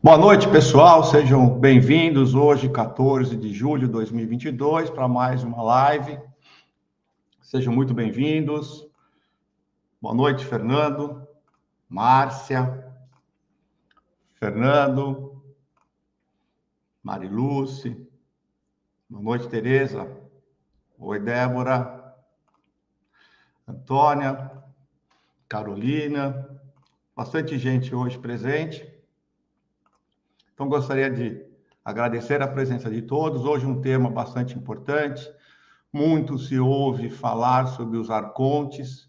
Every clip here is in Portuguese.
Boa noite, pessoal. Sejam bem-vindos hoje, 14 de julho de 2022, para mais uma live. Sejam muito bem-vindos. Boa noite, Fernando, Márcia, Fernando, Mariluce. Boa noite, Tereza. Oi, Débora, Antônia, Carolina. Bastante gente hoje presente. Então, gostaria de agradecer a presença de todos. Hoje, um tema bastante importante. Muito se ouve falar sobre os arcontes,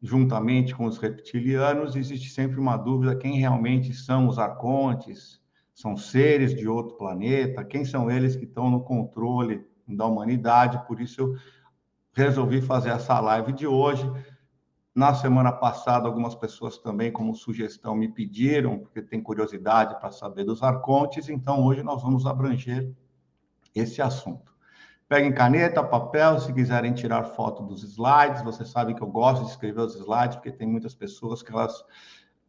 juntamente com os reptilianos. Existe sempre uma dúvida: quem realmente são os arcontes? São seres de outro planeta? Quem são eles que estão no controle da humanidade? Por isso, eu resolvi fazer essa live de hoje na semana passada, algumas pessoas também, como sugestão, me pediram, porque tem curiosidade para saber dos arcontes, então hoje nós vamos abranger esse assunto. Peguem caneta, papel, se quiserem tirar foto dos slides, você sabe que eu gosto de escrever os slides, porque tem muitas pessoas que elas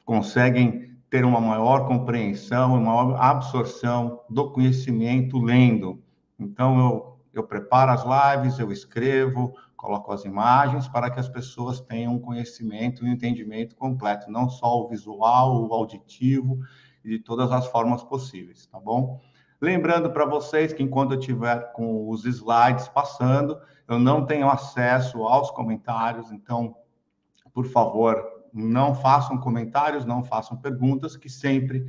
conseguem ter uma maior compreensão, uma maior absorção do conhecimento lendo. Então, eu, eu preparo as lives, eu escrevo, coloco as imagens para que as pessoas tenham um conhecimento e um entendimento completo, não só o visual, o auditivo e de todas as formas possíveis, tá bom? Lembrando para vocês que enquanto eu tiver com os slides passando, eu não tenho acesso aos comentários, então, por favor, não façam comentários, não façam perguntas, que sempre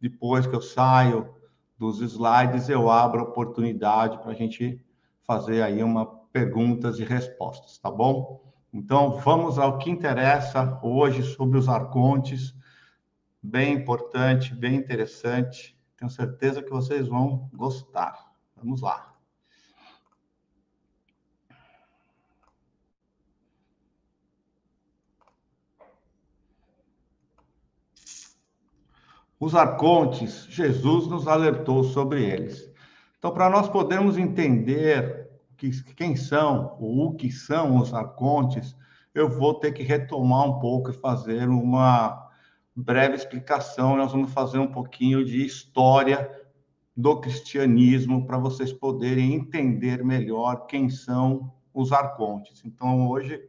depois que eu saio dos slides eu abro a oportunidade para a gente fazer aí uma perguntas e respostas, tá bom? Então, vamos ao que interessa hoje sobre os arcontes. Bem importante, bem interessante. Tenho certeza que vocês vão gostar. Vamos lá. Os arcontes, Jesus nos alertou sobre eles. Então, para nós podermos entender que, quem são o que são os arcontes, eu vou ter que retomar um pouco e fazer uma breve explicação. Nós vamos fazer um pouquinho de história do cristianismo para vocês poderem entender melhor quem são os arcontes. Então, hoje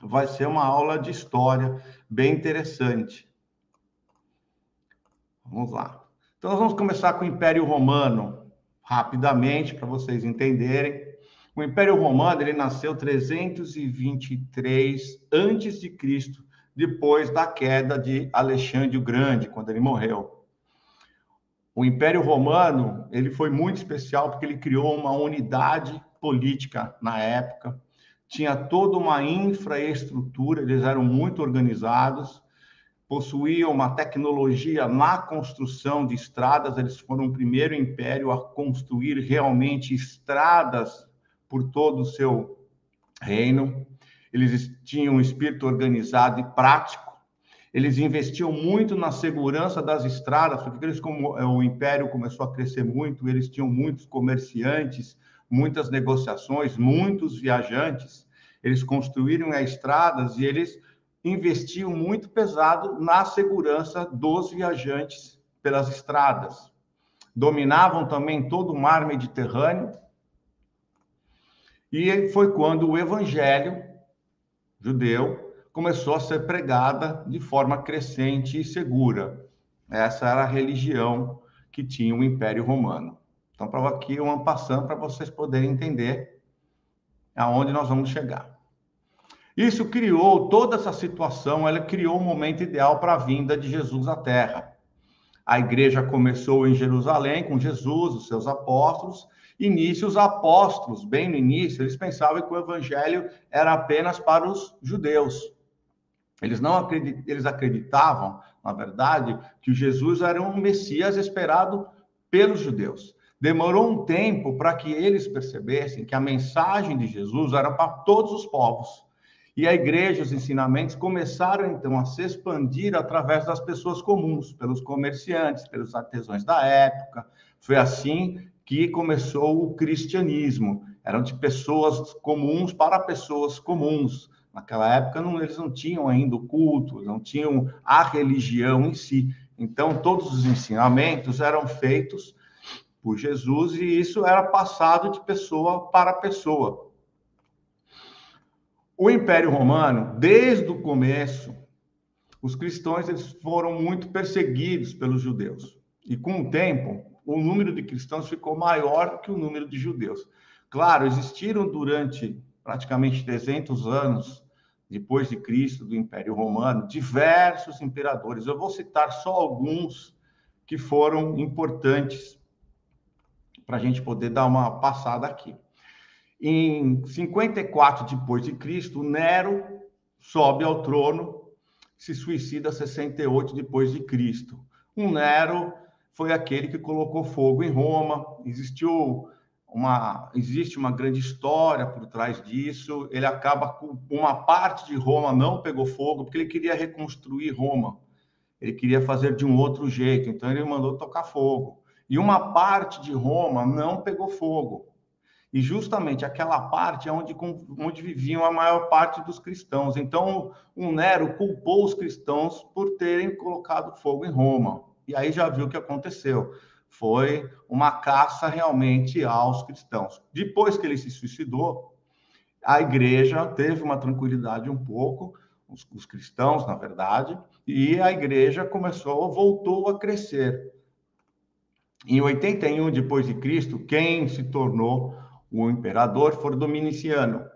vai ser uma aula de história bem interessante. Vamos lá. Então, nós vamos começar com o Império Romano, rapidamente, para vocês entenderem. O Império Romano ele nasceu 323 antes de Cristo, depois da queda de Alexandre o Grande, quando ele morreu. O Império Romano ele foi muito especial porque ele criou uma unidade política na época, tinha toda uma infraestrutura, eles eram muito organizados, possuíam uma tecnologia na construção de estradas, eles foram o primeiro império a construir realmente estradas por todo o seu reino. Eles tinham um espírito organizado e prático. Eles investiam muito na segurança das estradas, porque eles, como é, o império começou a crescer muito, eles tinham muitos comerciantes, muitas negociações, muitos viajantes. Eles construíram as estradas e eles investiam muito pesado na segurança dos viajantes pelas estradas. Dominavam também todo o mar Mediterrâneo, e foi quando o evangelho judeu começou a ser pregada de forma crescente e segura. Essa era a religião que tinha o Império Romano. Então, para aqui uma passando para vocês poderem entender aonde nós vamos chegar. Isso criou toda essa situação, ela criou o um momento ideal para a vinda de Jesus à Terra. A igreja começou em Jerusalém com Jesus, os seus apóstolos, início, os apóstolos, bem no início, eles pensavam que o evangelho era apenas para os judeus. Eles não acredit... eles acreditavam, na verdade, que Jesus era um Messias esperado pelos judeus. Demorou um tempo para que eles percebessem que a mensagem de Jesus era para todos os povos. E a igreja, os ensinamentos começaram então a se expandir através das pessoas comuns, pelos comerciantes, pelos artesãos da época. Foi assim que começou o cristianismo. Eram de pessoas comuns para pessoas comuns. Naquela época, não, eles não tinham ainda o culto, não tinham a religião em si. Então, todos os ensinamentos eram feitos por Jesus e isso era passado de pessoa para pessoa. O Império Romano, desde o começo, os cristãos eles foram muito perseguidos pelos judeus. E com o tempo, o número de cristãos ficou maior que o número de judeus. Claro, existiram durante praticamente 300 anos depois de Cristo do Império Romano diversos imperadores. Eu vou citar só alguns que foram importantes para a gente poder dar uma passada aqui. Em 54 depois de Cristo, Nero sobe ao trono, se suicida 68 depois de Cristo. Um Nero foi aquele que colocou fogo em Roma. Existiu uma existe uma grande história por trás disso. Ele acaba com uma parte de Roma não pegou fogo porque ele queria reconstruir Roma. Ele queria fazer de um outro jeito, então ele mandou tocar fogo. E uma parte de Roma não pegou fogo. E justamente aquela parte é onde, onde viviam a maior parte dos cristãos. Então, o Nero culpou os cristãos por terem colocado fogo em Roma. E aí já viu o que aconteceu. Foi uma caça realmente aos cristãos. Depois que ele se suicidou, a igreja teve uma tranquilidade um pouco, os, os cristãos, na verdade, e a igreja começou, voltou a crescer. Em 81 depois de Cristo, quem se tornou o imperador foi Dominiciano,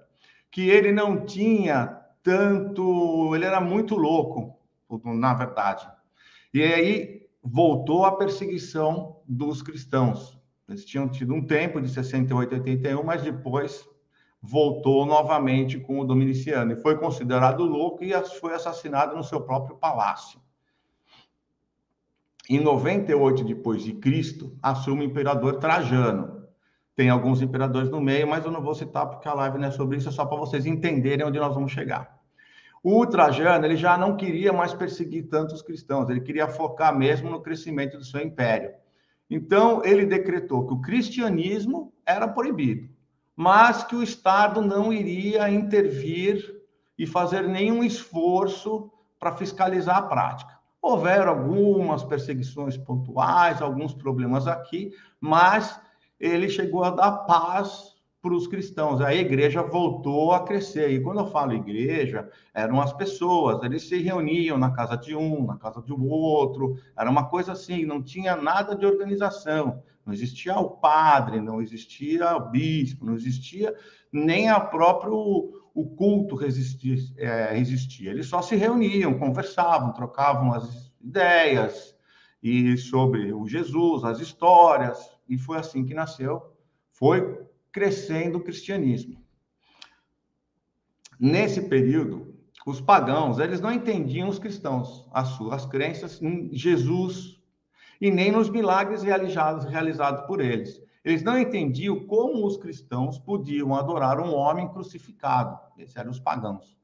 que ele não tinha tanto, ele era muito louco, na verdade. E aí voltou a perseguição dos cristãos. Eles tinham tido um tempo de 68 a 81, mas depois voltou novamente com o Dominiciano e foi considerado louco e foi assassinado no seu próprio palácio. Em 98 depois de Cristo, assume o imperador Trajano. Tem alguns imperadores no meio, mas eu não vou citar porque a live não é sobre isso, é só para vocês entenderem onde nós vamos chegar. O Trajano, ele já não queria mais perseguir tantos cristãos, ele queria focar mesmo no crescimento do seu império. Então, ele decretou que o cristianismo era proibido, mas que o Estado não iria intervir e fazer nenhum esforço para fiscalizar a prática. Houveram algumas perseguições pontuais, alguns problemas aqui, mas ele chegou a dar paz para os cristãos. A igreja voltou a crescer. E quando eu falo igreja, eram as pessoas, eles se reuniam na casa de um, na casa do outro, era uma coisa assim, não tinha nada de organização. Não existia o padre, não existia o bispo, não existia nem a próprio o culto resistia, é, resistia. Eles só se reuniam, conversavam, trocavam as ideias e sobre o Jesus, as histórias, e foi assim que nasceu, foi crescendo o cristianismo. Nesse período, os pagãos, eles não entendiam os cristãos, as suas crenças em Jesus e nem nos milagres realizados, realizados por eles. Eles não entendiam como os cristãos podiam adorar um homem crucificado. Esses eram os pagãos.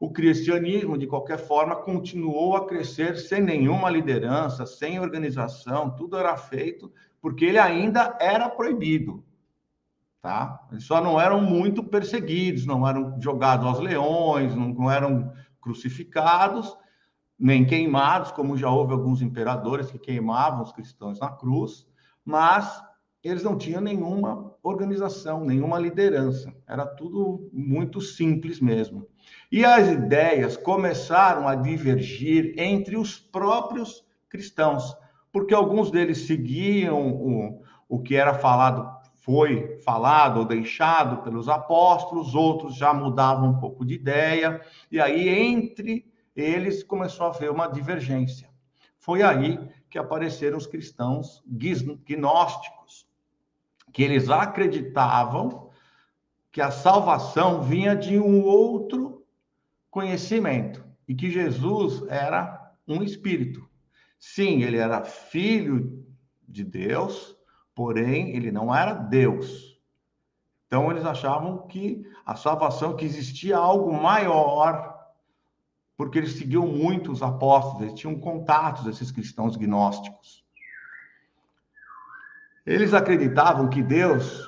O cristianismo, de qualquer forma, continuou a crescer sem nenhuma liderança, sem organização, tudo era feito porque ele ainda era proibido. Tá? Eles só não eram muito perseguidos, não eram jogados aos leões, não, eram crucificados, nem queimados, como já houve alguns imperadores que queimavam os cristãos na cruz, mas eles não tinham nenhuma organização, nenhuma liderança. Era tudo muito simples mesmo. E as ideias começaram a divergir entre os próprios cristãos, porque alguns deles seguiam o, o que era falado, foi falado ou deixado pelos apóstolos, outros já mudavam um pouco de ideia, e aí entre eles começou a haver uma divergência. Foi aí que apareceram os cristãos gnósticos, que eles acreditavam que a salvação vinha de um outro conhecimento e que Jesus era um espírito. Sim, ele era filho de Deus, porém ele não era Deus. Então eles achavam que a salvação que existia algo maior, porque eles seguiam muito os apóstolos, eles tinham contatos esses cristãos gnósticos. Eles acreditavam que Deus,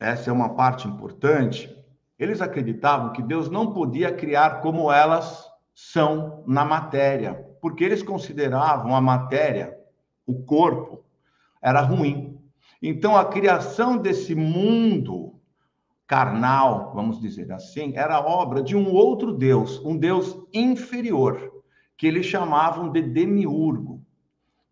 essa é uma parte importante, eles acreditavam que Deus não podia criar como elas são na matéria, porque eles consideravam a matéria, o corpo, era ruim. Então, a criação desse mundo carnal, vamos dizer assim, era obra de um outro Deus, um Deus inferior, que eles chamavam de demiurgo.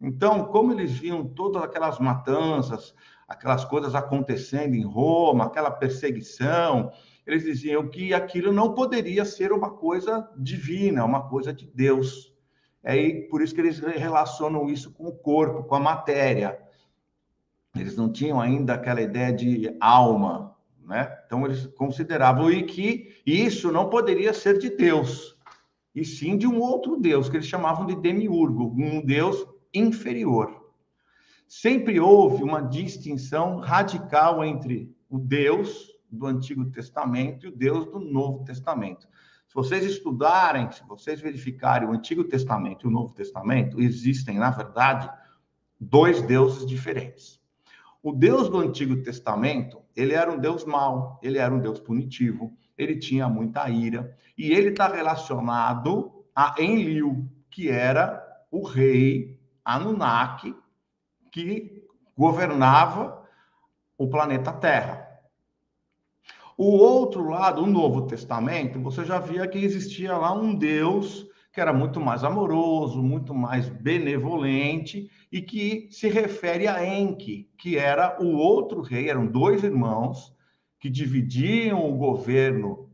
Então, como eles viam todas aquelas matanças, aquelas coisas acontecendo em Roma, aquela perseguição, eles diziam que aquilo não poderia ser uma coisa divina, uma coisa de Deus. É por isso que eles relacionam isso com o corpo, com a matéria. Eles não tinham ainda aquela ideia de alma, né? Então eles consideravam e que isso não poderia ser de Deus, e sim de um outro Deus que eles chamavam de demiurgo, um Deus inferior. Sempre houve uma distinção radical entre o Deus do Antigo Testamento e o Deus do Novo Testamento. Se vocês estudarem, se vocês verificarem o Antigo Testamento e o Novo Testamento, existem, na verdade, dois deuses diferentes. O Deus do Antigo Testamento, ele era um Deus mau, ele era um Deus punitivo, ele tinha muita ira, e ele está relacionado a Enlil, que era o rei Anunnaki, que governava o planeta Terra. O outro lado, o Novo Testamento, você já via que existia lá um Deus que era muito mais amoroso, muito mais benevolente e que se refere a Enki, que era o outro rei, eram dois irmãos que dividiam o governo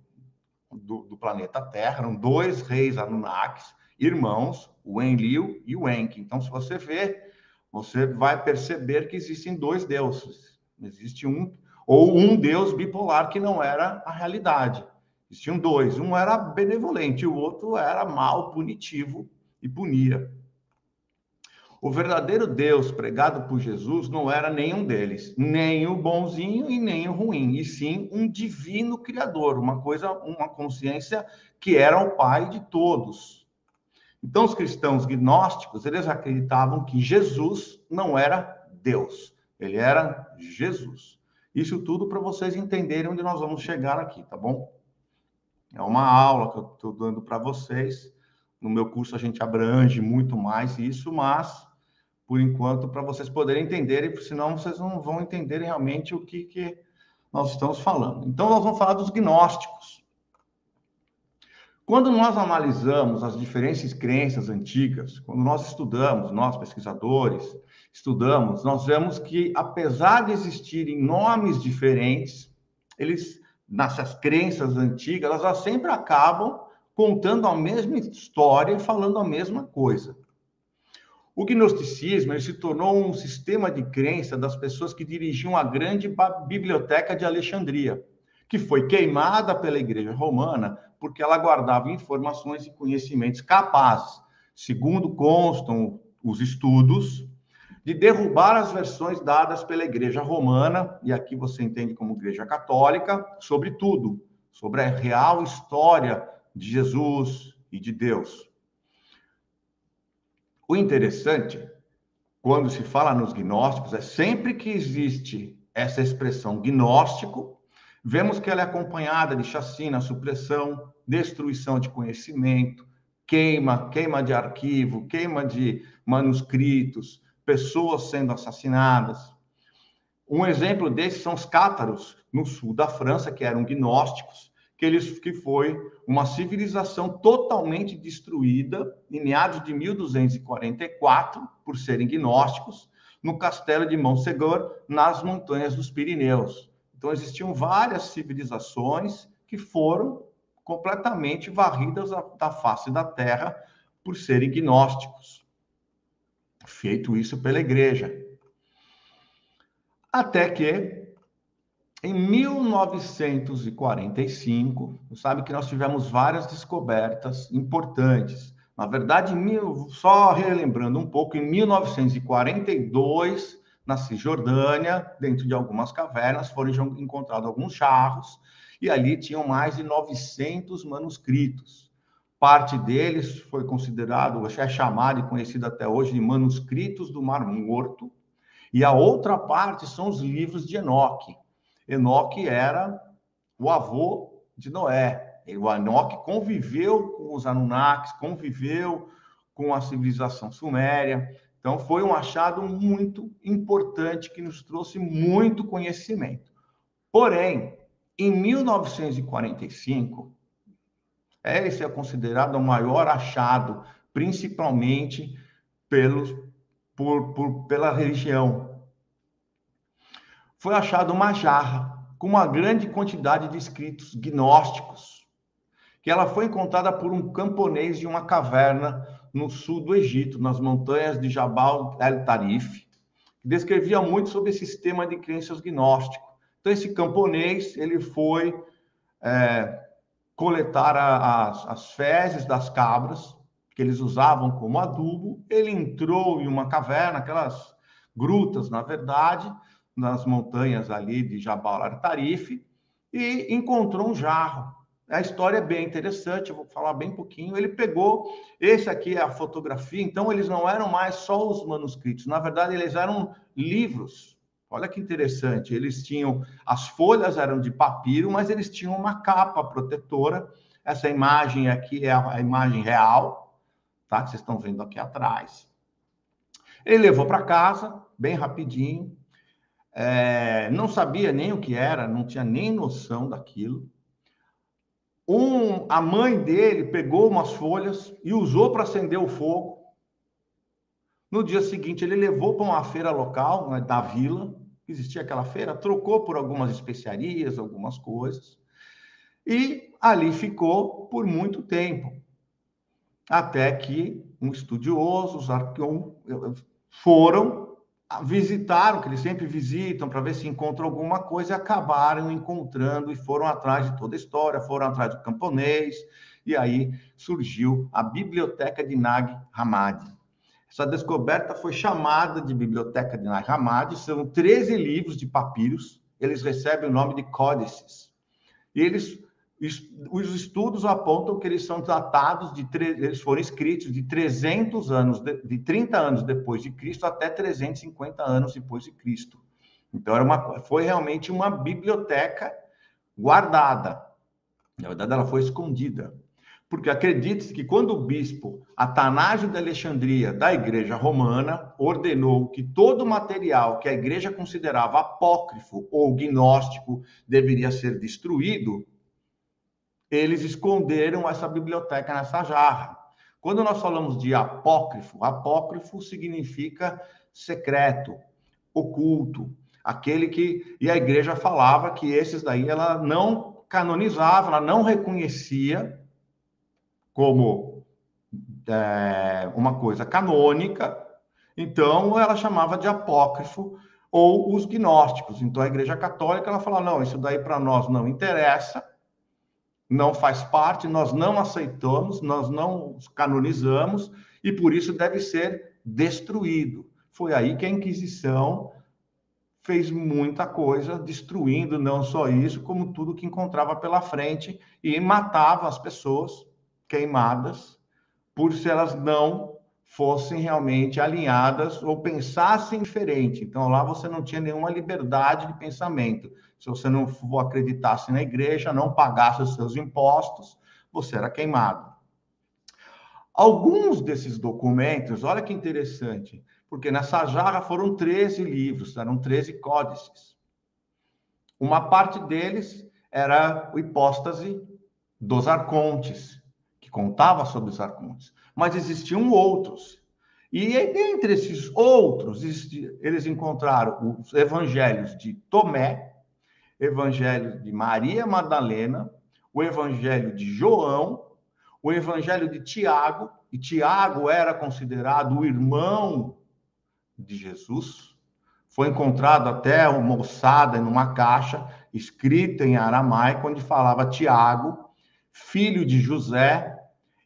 do, do planeta Terra, eram dois reis Anunnakis, irmãos, o Enlil e o Enki. Então, se você ver você vai perceber que existem dois deuses. Existe um, ou um deus bipolar que não era a realidade. Existiam dois. Um era benevolente, o outro era mal, punitivo e punia. O verdadeiro Deus pregado por Jesus não era nenhum deles, nem o bonzinho e nem o ruim, e sim um divino criador, uma coisa, uma consciência que era o pai de todos, então, os cristãos gnósticos, eles acreditavam que Jesus não era Deus, ele era Jesus. Isso tudo para vocês entenderem onde nós vamos chegar aqui, tá bom? É uma aula que eu estou dando para vocês. No meu curso a gente abrange muito mais isso, mas por enquanto para vocês poderem entenderem, porque senão vocês não vão entender realmente o que, que nós estamos falando. Então nós vamos falar dos gnósticos. Quando nós analisamos as diferentes crenças antigas, quando nós estudamos, nós pesquisadores, estudamos, nós vemos que, apesar de existirem nomes diferentes, eles, nessas crenças antigas, elas sempre acabam contando a mesma história e falando a mesma coisa. O gnosticismo se tornou um sistema de crença das pessoas que dirigiam a grande biblioteca de Alexandria, que foi queimada pela Igreja Romana porque ela guardava informações e conhecimentos capazes, segundo constam os estudos, de derrubar as versões dadas pela Igreja Romana, e aqui você entende como Igreja Católica, sobre tudo, sobre a real história de Jesus e de Deus. O interessante, quando se fala nos gnósticos, é sempre que existe essa expressão gnóstico, vemos que ela é acompanhada de chacina, supressão, destruição de conhecimento, queima, queima de arquivo, queima de manuscritos, pessoas sendo assassinadas. Um exemplo desses são os cátaros, no sul da França, que eram gnósticos, que, eles, que foi uma civilização totalmente destruída em meados de 1244, por serem gnósticos, no castelo de Montsegur, nas montanhas dos Pirineus. Então, existiam várias civilizações que foram completamente varridas da face da terra por serem gnósticos. Feito isso pela igreja. Até que, em 1945, sabe que nós tivemos várias descobertas importantes. Na verdade, só relembrando um pouco, em 1942, na Cisjordânia, dentro de algumas cavernas, foram encontrados alguns jarros e ali tinham mais de 900 manuscritos. Parte deles foi considerado, é chamado e conhecido até hoje de manuscritos do Mar Morto, e a outra parte são os livros de Enoque. Enoque era o avô de Noé. O Enoque conviveu com os Anunnakis, conviveu com a civilização suméria. Então, foi um achado muito importante que nos trouxe muito conhecimento. Porém, em 1945, esse é considerado o maior achado, principalmente pelos, por, por, pela religião. Foi achado uma jarra com uma grande quantidade de escritos gnósticos, que ela foi encontrada por um camponês de uma caverna no sul do Egito, nas montanhas de Jabal el-Tarif, que descrevia muito sobre esse sistema de crenças gnóstico. Então, esse camponês, ele foi é, coletar a, as fezes das cabras, que eles usavam como adubo, ele entrou em uma caverna, aquelas grutas, na verdade, nas montanhas ali de Jabal al-Tarif e encontrou um jarro. A história é bem interessante, vou falar bem pouquinho. Ele pegou, esse aqui é a fotografia, então eles não eram mais só os manuscritos, na verdade eles eram livros. Olha que interessante, eles tinham, as folhas eram de papiro, mas eles tinham uma capa protetora. Essa imagem aqui é a imagem real, tá? Que vocês estão vendo aqui atrás. Ele levou para casa, bem rapidinho, é, não sabia nem o que era, não tinha nem noção daquilo. Um, a mãe dele pegou umas folhas e usou para acender o fogo. No dia seguinte, ele levou para uma feira local né, da vila, existia aquela feira, trocou por algumas especiarias, algumas coisas, e ali ficou por muito tempo. Até que um estudioso, os arqueólogos, foram visitaram, que eles sempre visitam para ver se encontram alguma coisa, e acabaram encontrando e foram atrás de toda a história, foram atrás do camponês, e aí surgiu a Biblioteca de Nag Hammadi. Essa descoberta foi chamada de Biblioteca de Nag Hammadi, são 13 livros de papiros, eles recebem o nome de códices. E eles os estudos apontam que eles são datados de eles foram escritos de 300 anos de, de 30 anos depois de Cristo até 350 anos depois de Cristo. Então era uma foi realmente uma biblioteca guardada. Na verdade ela foi escondida. Porque acredite-se que quando o bispo Atanásio de Alexandria, da Igreja Romana, ordenou que todo material que a igreja considerava apócrifo ou gnóstico deveria ser destruído, eles esconderam essa biblioteca nessa jarra. Quando nós falamos de apócrifo, apócrifo significa secreto, oculto, aquele que e a igreja falava que esses daí ela não canonizava, ela não reconhecia como é, uma coisa canônica, então ela chamava de apócrifo ou os gnósticos. Então a igreja católica ela fala não, isso daí para nós não interessa não faz parte, nós não aceitamos, nós não canonizamos e por isso deve ser destruído. Foi aí que a Inquisição fez muita coisa, destruindo não só isso, como tudo que encontrava pela frente e matava as pessoas queimadas por se elas não fossem realmente alinhadas ou pensassem diferente. Então lá você não tinha nenhuma liberdade de pensamento. Se você não acreditasse na igreja, não pagasse os seus impostos, você era queimado. Alguns desses documentos, olha que interessante, porque nessa jarra foram 13 livros, eram 13 códices. Uma parte deles era o hipóstase dos arcontes, que contava sobre os arcontes mas existiam outros. E entre esses outros, eles encontraram os evangelhos de Tomé, evangelho de Maria Madalena, o evangelho de João, o evangelho de Tiago, e Tiago era considerado o irmão de Jesus. Foi encontrado até uma ossada numa caixa escrita em aramaico, onde falava Tiago, filho de José,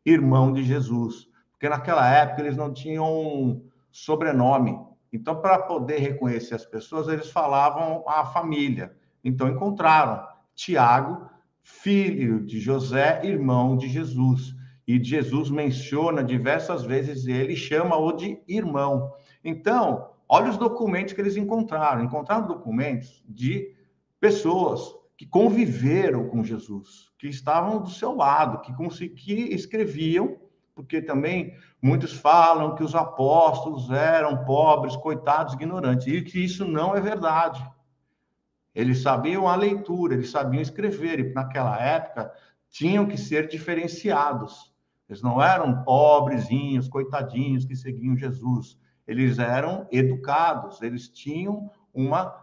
irmão de Jesus, porque naquela época eles não tinham sobrenome. Então, para poder reconhecer as pessoas, eles falavam a família. Então, encontraram Tiago, filho de José, irmão de Jesus. E Jesus menciona diversas vezes ele, chama-o de irmão. Então, olha os documentos que eles encontraram. Encontraram documentos de pessoas que conviveram com Jesus, que estavam do seu lado, que, que escreviam porque também muitos falam que os apóstolos eram pobres, coitados, ignorantes, e que isso não é verdade. Eles sabiam a leitura, eles sabiam escrever, e naquela época tinham que ser diferenciados. Eles não eram pobrezinhos, coitadinhos que seguiam Jesus. Eles eram educados, eles tinham uma,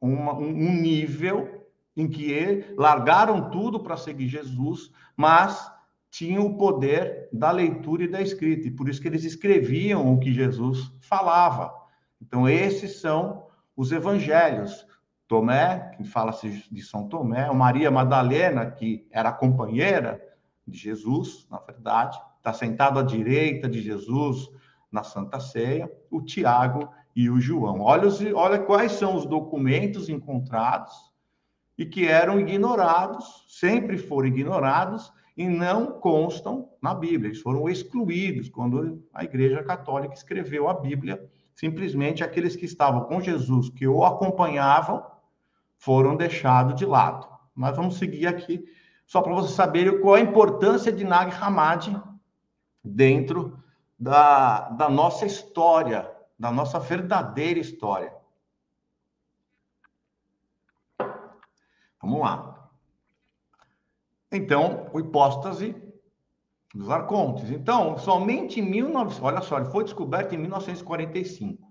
uma um nível em que largaram tudo para seguir Jesus, mas tinham o poder da leitura e da escrita, e por isso que eles escreviam o que Jesus falava. Então, esses são os evangelhos. Tomé, que fala-se de São Tomé, Maria Madalena, que era companheira de Jesus, na verdade, está sentado à direita de Jesus na Santa Ceia, o Tiago e o João. Olha, os, olha quais são os documentos encontrados e que eram ignorados, sempre foram ignorados e não constam na Bíblia. Eles foram excluídos quando a Igreja Católica escreveu a Bíblia. Simplesmente aqueles que estavam com Jesus, que o acompanhavam, foram deixados de lado. Mas vamos seguir aqui, só para vocês saberem qual a importância de Nag Hammadi dentro da, da nossa história, da nossa verdadeira história. Vamos lá. Então, o hipóstase dos arcontes. Então, somente em 1900, olha só, ele foi descoberto em 1945.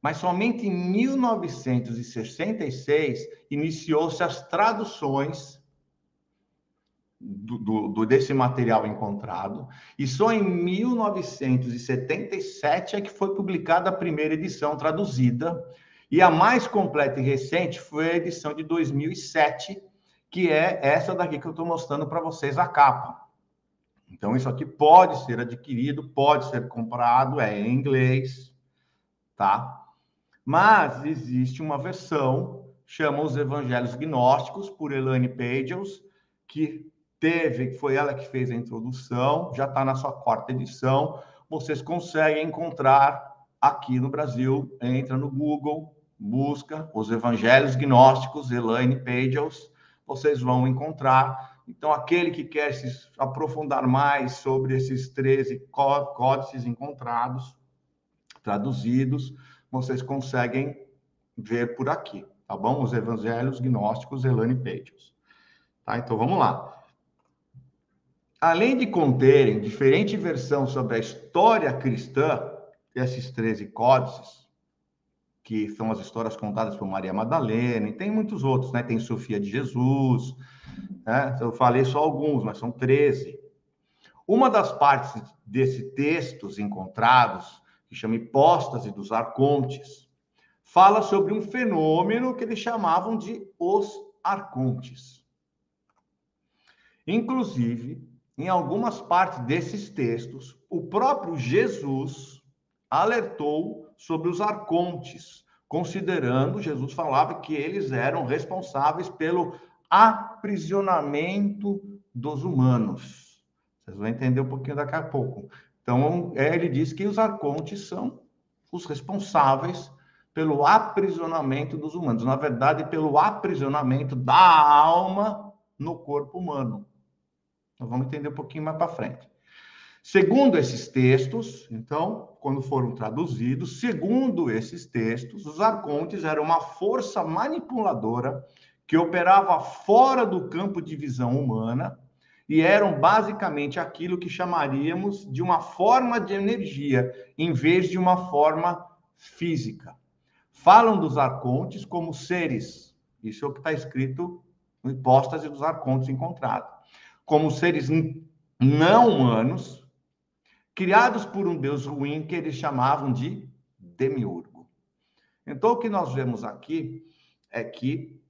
Mas somente em 1966 iniciou-se as traduções do, do, desse material encontrado, e só em 1977 é que foi publicada a primeira edição traduzida, e a mais completa e recente foi a edição de 2007, que é essa daqui que eu estou mostrando para vocês, a capa. Então, isso aqui pode ser adquirido, pode ser comprado, é em inglês, tá? Mas existe uma versão, chama Os Evangelhos Gnósticos, por Elaine Pagels, que teve, foi ela que fez a introdução, já está na sua quarta edição. Vocês conseguem encontrar aqui no Brasil, entra no Google, busca os Evangelhos Gnósticos, Elaine Pagels, vocês vão encontrar. Então, aquele que quer se aprofundar mais sobre esses 13 códices encontrados, traduzidos, vocês conseguem ver por aqui, tá bom? Os Evangelhos Gnósticos, Elaine Pagels. Tá? Então, vamos lá além de conterem diferente versão sobre a história cristã, esses 13 códices, que são as histórias contadas por Maria Madalena, e tem muitos outros, né? Tem Sofia de Jesus, né? Eu falei só alguns, mas são 13. Uma das partes desses textos encontrados, que chama Hipóstase dos Arcontes, fala sobre um fenômeno que eles chamavam de os arcontes. Inclusive, em algumas partes desses textos, o próprio Jesus alertou sobre os arcontes, considerando, Jesus falava que eles eram responsáveis pelo aprisionamento dos humanos. Vocês vão entender um pouquinho daqui a pouco. Então, é, ele diz que os arcontes são os responsáveis pelo aprisionamento dos humanos, na verdade, pelo aprisionamento da alma no corpo humano. Nós vamos entender um pouquinho mais para frente. Segundo esses textos, então, quando foram traduzidos, segundo esses textos, os arcontes eram uma força manipuladora que operava fora do campo de visão humana e eram basicamente aquilo que chamaríamos de uma forma de energia, em vez de uma forma física. Falam dos arcontes como seres, isso é o que está escrito no Hipóstase dos Arcontes encontrado como seres não humanos, criados por um Deus ruim que eles chamavam de demiurgo. Então, o que nós vemos aqui é que,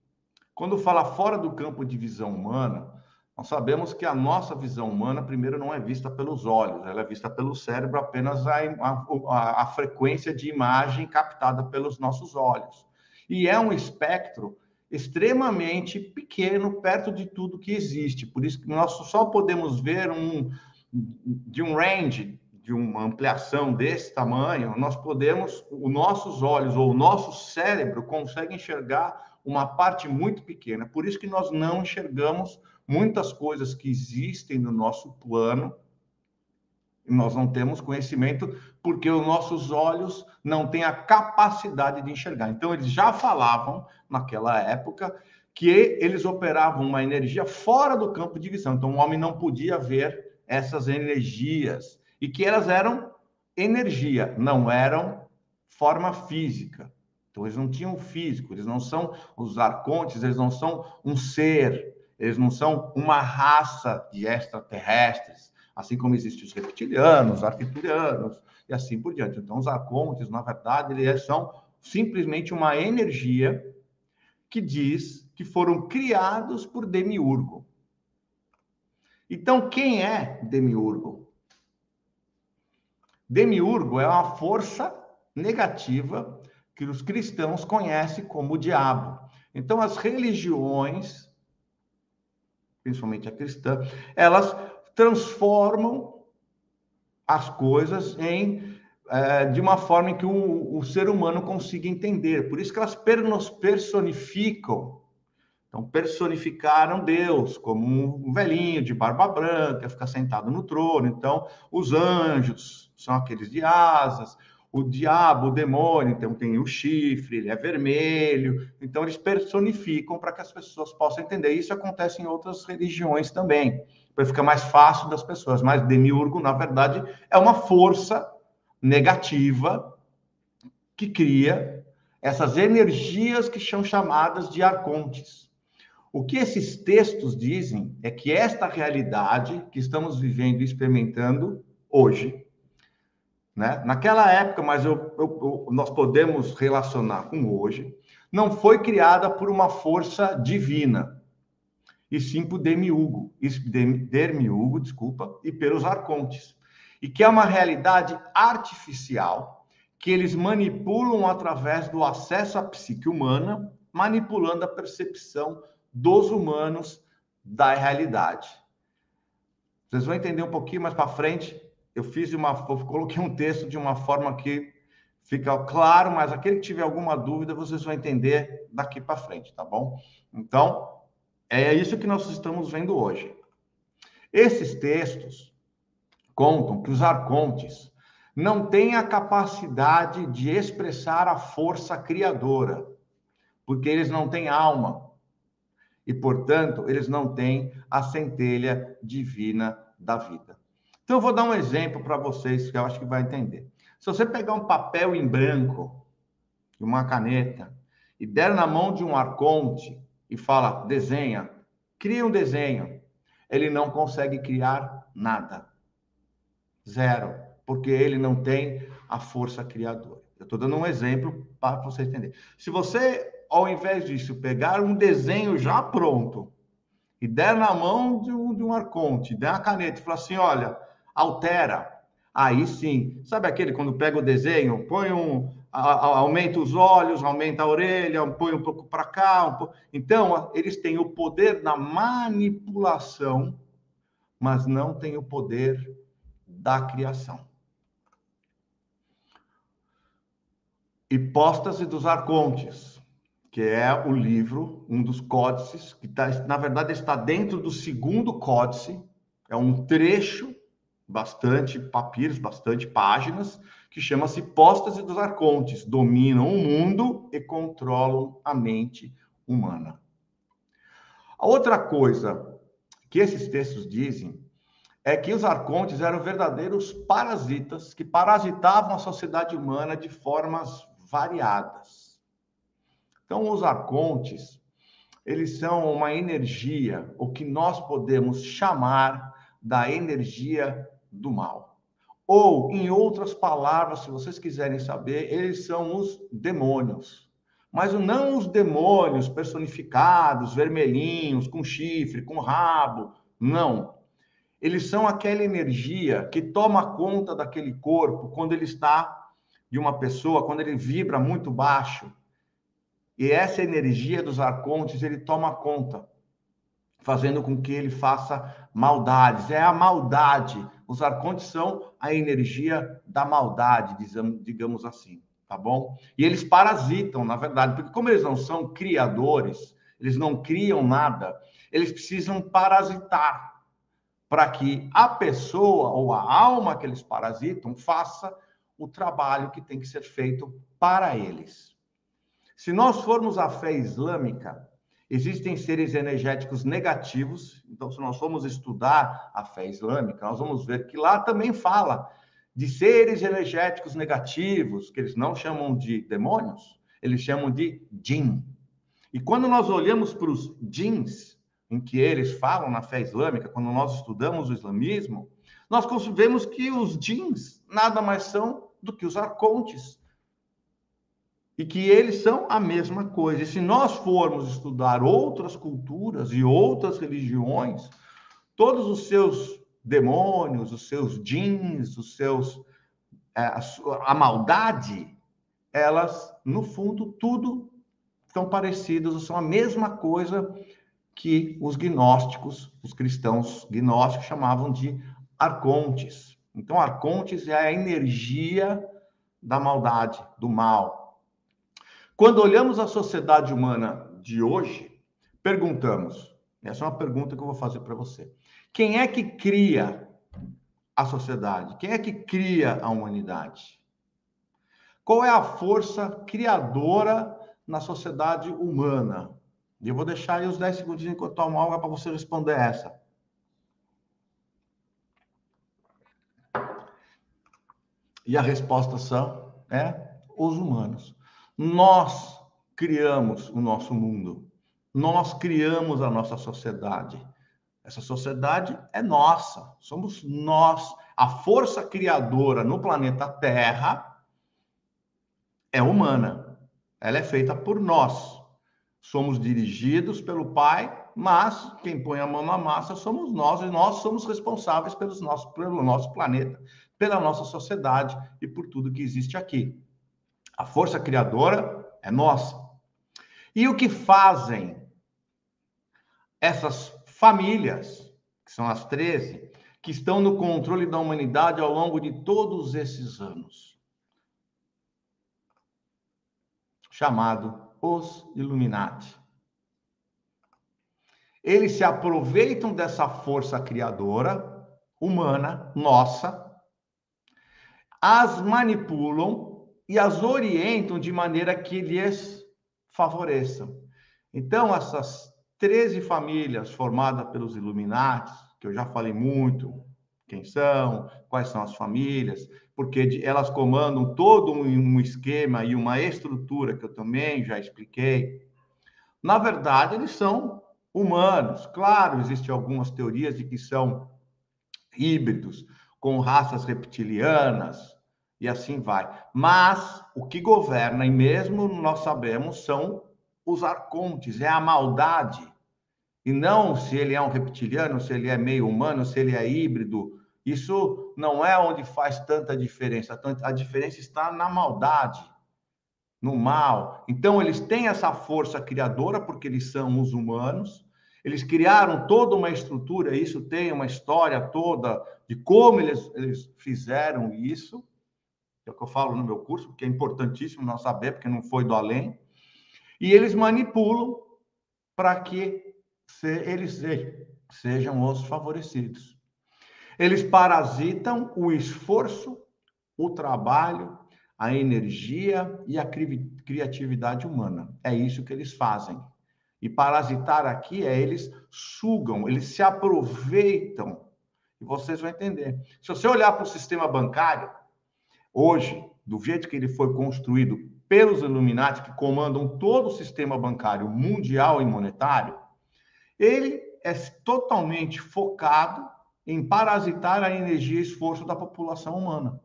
quando fala fora do campo de visão humana, nós sabemos que a nossa visão humana, primeiro, não é vista pelos olhos, ela é vista pelo cérebro, apenas a, a, a frequência de imagem captada pelos nossos olhos. E é um espectro extremamente pequeno perto de tudo que existe. Por isso que nós só podemos ver um de um range, de uma ampliação desse tamanho, nós podemos, os nossos olhos ou o nosso cérebro consegue enxergar uma parte muito pequena. Por isso que nós não enxergamos muitas coisas que existem no nosso plano Nós não temos conhecimento porque os nossos olhos não têm a capacidade de enxergar. Então, eles já falavam, naquela época, que eles operavam uma energia fora do campo de visão. Então, o homem não podia ver essas energias e que elas eram energia, não eram forma física. Então, eles não tinham físico, eles não são os arcontes, eles não são um ser, eles não são uma raça de extraterrestres, assim como existem os reptilianos, os arcturianos e assim por diante. Então, os arcontes, na verdade, eles são simplesmente uma energia que diz que foram criados por Demiurgo. Então, quem é Demiurgo? Demiurgo é uma força negativa que os cristãos conhecem como o diabo. Então, as religiões, principalmente a cristã, elas transformam as coisas em é, de uma forma em que o, o, ser humano consiga entender. Por isso que elas nos personificam. Então, personificaram Deus como um velhinho de barba branca, fica sentado no trono. Então, os anjos são aqueles de asas, o diabo, o demônio, então tem o chifre, ele é vermelho. Então, eles personificam para que as pessoas possam entender. Isso acontece em outras religiões também para ficar mais fácil das pessoas. Mas demiurgo, na verdade, é uma força negativa que cria essas energias que são chamadas de arcontes. O que esses textos dizem é que esta realidade que estamos vivendo e experimentando hoje, né? naquela época, mas eu, eu, nós podemos relacionar com hoje, não foi criada por uma força divina, e sim por Demiurgo, Demiurgo, desculpa, e pelos arcontes. E que é uma realidade artificial que eles manipulam através do acesso à psique humana, manipulando a percepção dos humanos da realidade. Vocês vão entender um pouquinho mais para frente. Eu fiz uma, eu coloquei um texto de uma forma que fica claro, mas aquele que tiver alguma dúvida, vocês vão entender daqui para frente, tá bom? Então, é isso que nós estamos vendo hoje. Esses textos contam que os arcontes não têm a capacidade de expressar a força criadora, porque eles não têm alma. E, portanto, eles não têm a centelha divina da vida. Então, eu vou dar um exemplo para vocês que eu acho que vai entender. Se você pegar um papel em branco e uma caneta e der na mão de um arconte, e fala, desenha, cria um desenho. Ele não consegue criar nada. Zero. Porque ele não tem a força criadora. Eu estou dando um exemplo para você entender. Se você, ao invés disso, pegar um desenho já pronto e der na mão de um, de um arconte, der uma caneta e falar assim: olha, altera. Aí sim, sabe aquele quando pega o desenho, põe um, aumenta os olhos, aumenta a orelha, põe um pouco para cá. Um pouco... Então, eles têm o poder da manipulação, mas não têm o poder da criação. Hipóstase dos Arcontes, que é o livro, um dos códices, que tá, na verdade está dentro do segundo códice, é um trecho, bastante papiros, bastante páginas, que chama-se Hipóstase dos Arcontes, dominam o mundo e controlam a mente humana. A outra coisa que esses textos dizem é que os arcontes eram verdadeiros parasitas que parasitavam a sociedade humana de formas variadas. Então, os arcontes, eles são uma energia, o que nós podemos chamar da energia do mal. Ou, em outras palavras, se vocês quiserem saber, eles são os demônios. Mas não os demônios personificados, vermelhinhos, com chifre, com rabo. Não. Eles são aquela energia que toma conta daquele corpo quando ele está de uma pessoa, quando ele vibra muito baixo. E essa energia dos arcontes, ele toma conta, fazendo com que ele faça maldades. É a maldade os arcontes são a energia da maldade, digamos assim, tá bom? E eles parasitam, na verdade, porque como eles não são criadores, eles não criam nada, eles precisam parasitar para que a pessoa ou a alma que eles parasitam faça o trabalho que tem que ser feito para eles. Se nós formos à fé islâmica, existem seres energéticos negativos. Então, se nós formos estudar a fé islâmica, nós vamos ver que lá também fala de seres energéticos negativos, que eles não chamam de demônios, eles chamam de jinn. E quando nós olhamos para os jinns, em que eles falam na fé islâmica, quando nós estudamos o islamismo, nós vemos que os jinns nada mais são do que os arcontes. E que eles são a mesma coisa. E se nós formos estudar outras culturas e outras religiões, todos os seus demônios, os seus jeans, os seus é, a, a maldade, elas no fundo tudo estão parecidas, são a mesma coisa que os gnósticos, os cristãos gnósticos chamavam de arcontes. Então, arcontes é a energia da maldade, do mal. Quando olhamos a sociedade humana de hoje, perguntamos, essa é uma pergunta que eu vou fazer para você. Quem é que cria a sociedade? Quem é que cria a humanidade? Qual é a força criadora na sociedade humana? E eu vou deixar aí os 10 segundos enquanto eu tomo água para você responder essa. E a resposta são é os humanos. Nós criamos o nosso mundo. Nós criamos a nossa sociedade. Essa sociedade é nossa, somos nós. A força criadora no planeta Terra é humana. Ela é feita por nós. Somos dirigidos pelo Pai, mas quem põe a mão na massa somos nós e nós somos responsáveis pelos nossos, pelo nosso planeta, pela nossa sociedade e por tudo que existe aqui. A força criadora é nossa. E o que fazem essas famílias, que são as 13, que estão no controle da humanidade ao longo de todos esses anos. Chamado os Illuminati. Eles se aproveitam dessa força criadora humana, nossa, as manipulam e as orientam de maneira que lhes favoreçam. Então, essas 13 famílias formadas pelos Illuminati, que eu já falei muito, quem são, quais são as famílias, porque elas comandam todo um esquema e uma estrutura que eu também já expliquei. Na verdade, eles são humanos. Claro, existem algumas teorias de que são híbridos, com raças reptilianas, e assim vai. Mas o que governa, e mesmo nós sabemos, são os arcontes, é a maldade. E não se ele é um reptiliano, se ele é meio humano, se ele é híbrido. Isso não é onde faz tanta diferença. A diferença está na maldade, no mal. Então, eles têm essa força criadora, porque eles são os humanos. Eles criaram toda uma estrutura, isso tem uma história toda de como eles, eles fizeram isso. É o que eu falo no meu curso, porque é importantíssimo nós saber, porque não foi do além e eles manipulam para que eles sejam os favorecidos. Eles parasitam o esforço, o trabalho, a energia e a criatividade humana. É isso que eles fazem. E parasitar aqui é eles sugam, eles se aproveitam. E vocês vão entender. Se você olhar para o sistema bancário, hoje, do jeito que ele foi construído pelos Illuminati, que comandam todo o sistema bancário mundial e monetário, ele é totalmente focado em parasitar a energia e esforço da população humana,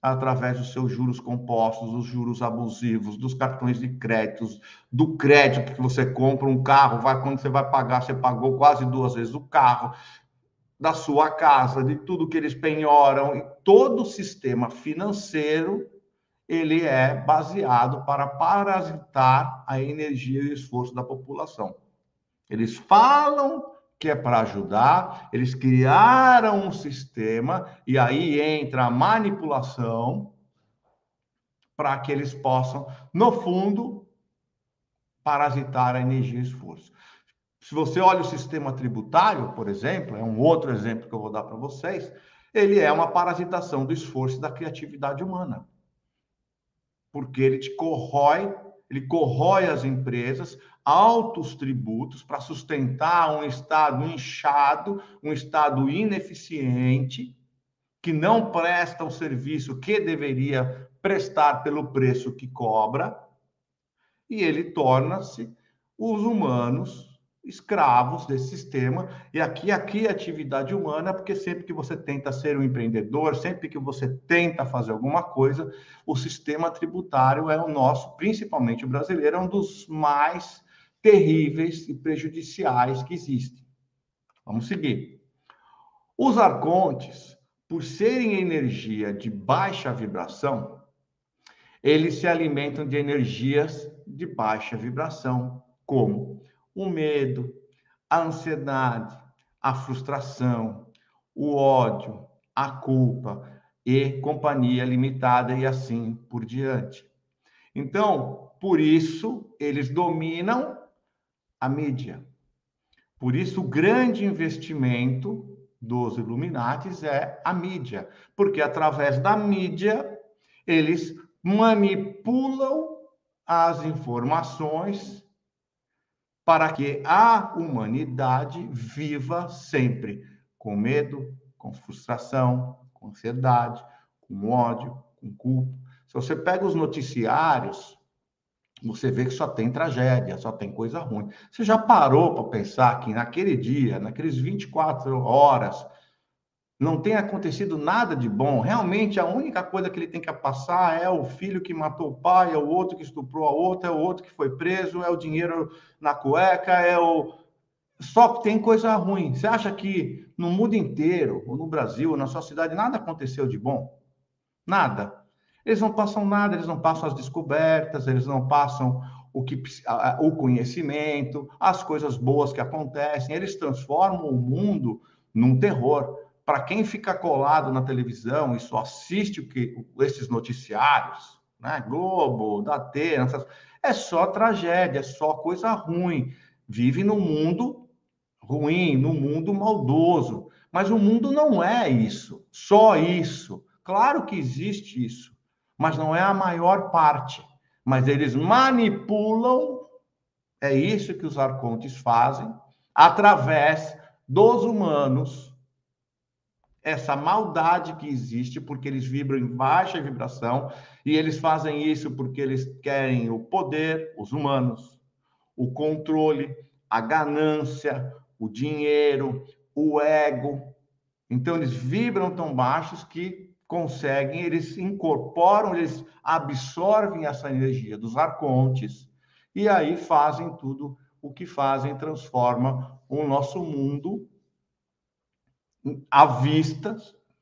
através dos seus juros compostos, dos juros abusivos, dos cartões de créditos, do crédito que você compra um carro, vai quando você vai pagar, você pagou quase duas vezes o carro, da sua casa, de tudo que eles penhoram, e todo o sistema financeiro ele é baseado para parasitar a energia e o esforço da população. Eles falam que é para ajudar, eles criaram um sistema e aí entra a manipulação para que eles possam, no fundo, parasitar a energia e esforço. Se você olha o sistema tributário, por exemplo, é um outro exemplo que eu vou dar para vocês, ele é uma parasitação do esforço e da criatividade humana. Porque ele te corrói, ele corrói as empresas, altos tributos para sustentar um Estado inchado, um Estado ineficiente, que não presta o serviço que deveria prestar pelo preço que cobra, e ele torna-se os humanos escravos desse sistema. E aqui a criatividade humana, porque sempre que você tenta ser um empreendedor, sempre que você tenta fazer alguma coisa, o sistema tributário é o nosso, principalmente o brasileiro, é um dos mais terríveis e prejudiciais que existem. Vamos seguir. Os arcontes, por serem energia de baixa vibração, eles se alimentam de energias de baixa vibração, como o medo, a ansiedade, a frustração, o ódio, a culpa e companhia limitada e assim por diante. Então, por isso, eles dominam a mídia. Por isso, o grande investimento dos Illuminatis é a mídia, porque através da mídia eles manipulam as informações para que a humanidade viva sempre com medo, com frustração, com ansiedade, com ódio, com culpa. Se você pega os noticiários, você vê que só tem tragédia, só tem coisa ruim. Você já parou para pensar que naquele dia, naqueles 24 horas, não tem acontecido nada de bom. Realmente, a única coisa que ele tem que passar é o filho que matou o pai, é o outro que estuprou a outra, é o outro que foi preso, é o dinheiro na cueca, é o. Só que tem coisa ruim. Você acha que no mundo inteiro, ou no Brasil, ou na sua cidade, nada aconteceu de bom? Nada. Eles não passam nada, eles não passam as descobertas, eles não passam o, que, o conhecimento, as coisas boas que acontecem. Eles transformam o mundo num terror para quem fica colado na televisão e só assiste o que, esses noticiários, né? Globo, Datena, é só tragédia, é só coisa ruim. Vive no mundo ruim, no mundo maldoso. Mas o mundo não é isso, só isso. Claro que existe isso, mas não é a maior parte. Mas eles manipulam, é isso que os arcontes fazem, através dos humanos essa maldade que existe, porque eles vibram em baixa vibração, e eles fazem isso porque eles querem o poder, os humanos, o controle, a ganância, o dinheiro, o ego. Então, eles vibram tão baixos que conseguem, eles incorporam, eles absorvem essa energia dos arcontes, e aí fazem tudo o que fazem, transforma o nosso mundo à vista,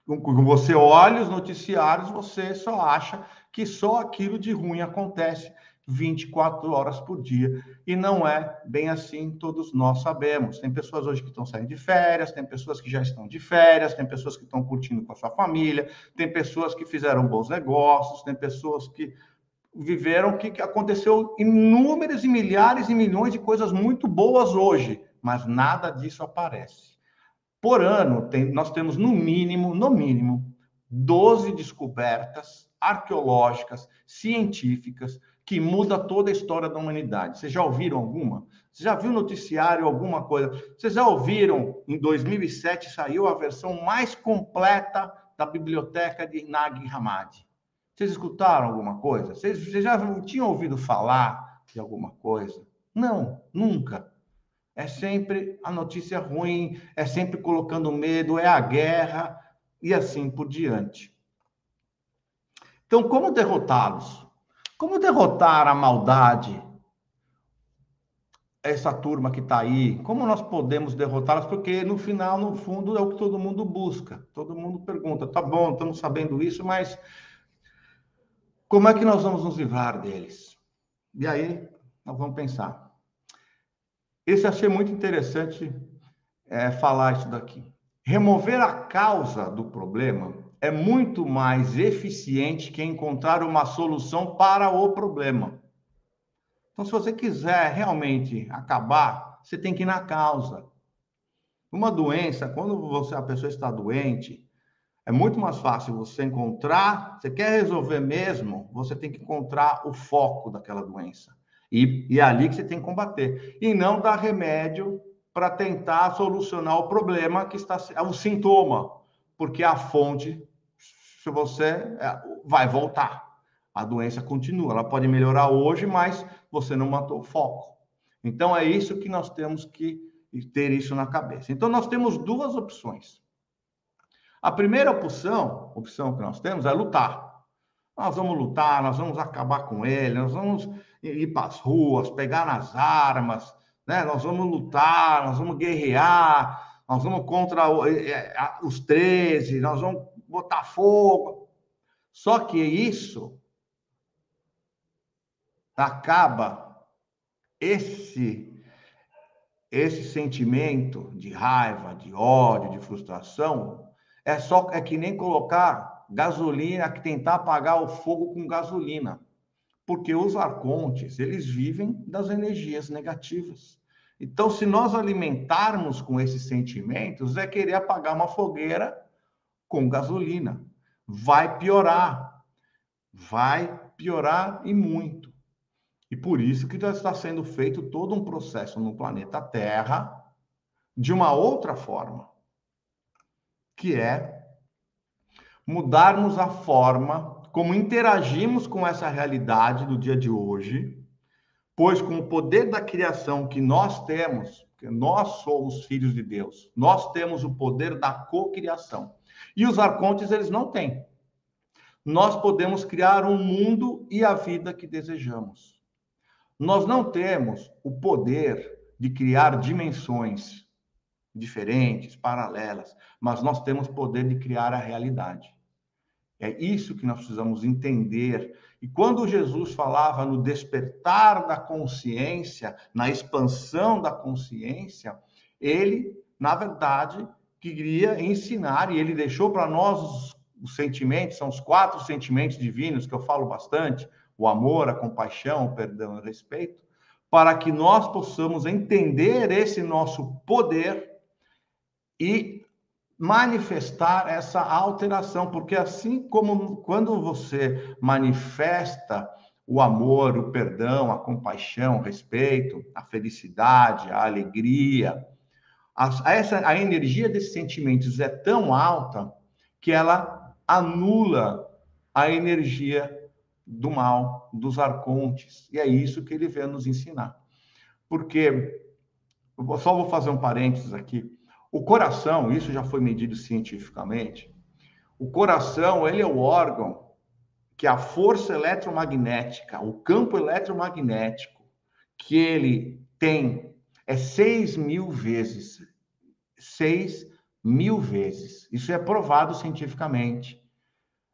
quando você olha os noticiários, você só acha que só aquilo de ruim acontece 24 horas por dia. E não é bem assim, todos nós sabemos. Tem pessoas hoje que estão saindo de férias, tem pessoas que já estão de férias, tem pessoas que estão curtindo com a sua família, tem pessoas que fizeram bons negócios, tem pessoas que viveram que aconteceu inúmeras e milhares e milhões de coisas muito boas hoje, mas nada disso aparece. Por ano, tem, nós temos no mínimo, no mínimo, 12 descobertas arqueológicas, científicas, que muda toda a história da humanidade. Vocês já ouviram alguma? Você já viu noticiário alguma coisa? Vocês já ouviram? Em 2007 saiu a versão mais completa da biblioteca de Nag Hammadi. Vocês escutaram alguma coisa? Vocês, vocês já tinham ouvido falar de alguma coisa? Não, nunca. É sempre a notícia ruim, é sempre colocando medo, é a guerra e assim por diante. Então, como derrotá-los? Como derrotar a maldade? Essa turma que está aí, como nós podemos derrotá-los? Porque no final, no fundo, é o que todo mundo busca. Todo mundo pergunta: tá bom, estamos sabendo isso, mas como é que nós vamos nos livrar deles? E aí, nós vamos pensar. Esse achei muito interessante é, falar isso daqui. Remover a causa do problema é muito mais eficiente que encontrar uma solução para o problema. Então, se você quiser realmente acabar, você tem que ir na causa. Uma doença, quando você a pessoa está doente, é muito mais fácil você encontrar, você quer resolver mesmo, você tem que encontrar o foco daquela doença. E, e é ali que você tem que combater. E não dar remédio para tentar solucionar o problema que está é o sintoma, porque a fonte, se você é, vai voltar, a doença continua. Ela pode melhorar hoje, mas você não matou o foco. Então é isso que nós temos que ter isso na cabeça. Então nós temos duas opções. A primeira opção, opção que nós temos é lutar. Nós vamos lutar, nós vamos acabar com ele, nós vamos ir para as ruas, pegar nas armas, né? Nós vamos lutar, nós vamos guerrear, nós vamos contra os 13, nós vamos botar fogo. Só que isso acaba esse esse sentimento de raiva, de ódio, de frustração, é só é que nem colocar gasolina, que tentar apagar o fogo com gasolina. Porque os arcontes, eles vivem das energias negativas. Então, se nós alimentarmos com esses sentimentos, é querer apagar uma fogueira com gasolina. Vai piorar. Vai piorar e muito. E por isso que está sendo feito todo um processo no planeta Terra de uma outra forma, que é mudarmos a forma como interagimos com essa realidade do dia de hoje, pois com o poder da criação que nós temos, que nós somos filhos de Deus, nós temos o poder da cocriação. E os arcontes eles não têm. Nós podemos criar um mundo e a vida que desejamos. Nós não temos o poder de criar dimensões diferentes, paralelas, mas nós temos poder de criar a realidade. É isso que nós precisamos entender. E quando Jesus falava no despertar da consciência, na expansão da consciência, ele, na verdade, queria ensinar, e ele deixou para nós os, os sentimentos, são os quatro sentimentos divinos que eu falo bastante: o amor, a compaixão, o perdão e o respeito, para que nós possamos entender esse nosso poder e manifestar essa alteração, porque assim como quando você manifesta o amor, o perdão, a compaixão, o respeito, a felicidade, a alegria, a, essa, a energia desses sentimentos é tão alta que ela anula a energia do mal, dos arcontes. E é isso que ele veio nos ensinar. Porque, só vou fazer um parênteses aqui. O coração, isso já foi medido cientificamente, o coração, ele é o órgão que a força eletromagnética, o campo eletromagnético que ele tem é 6 mil vezes. 6 mil vezes. Isso é provado cientificamente.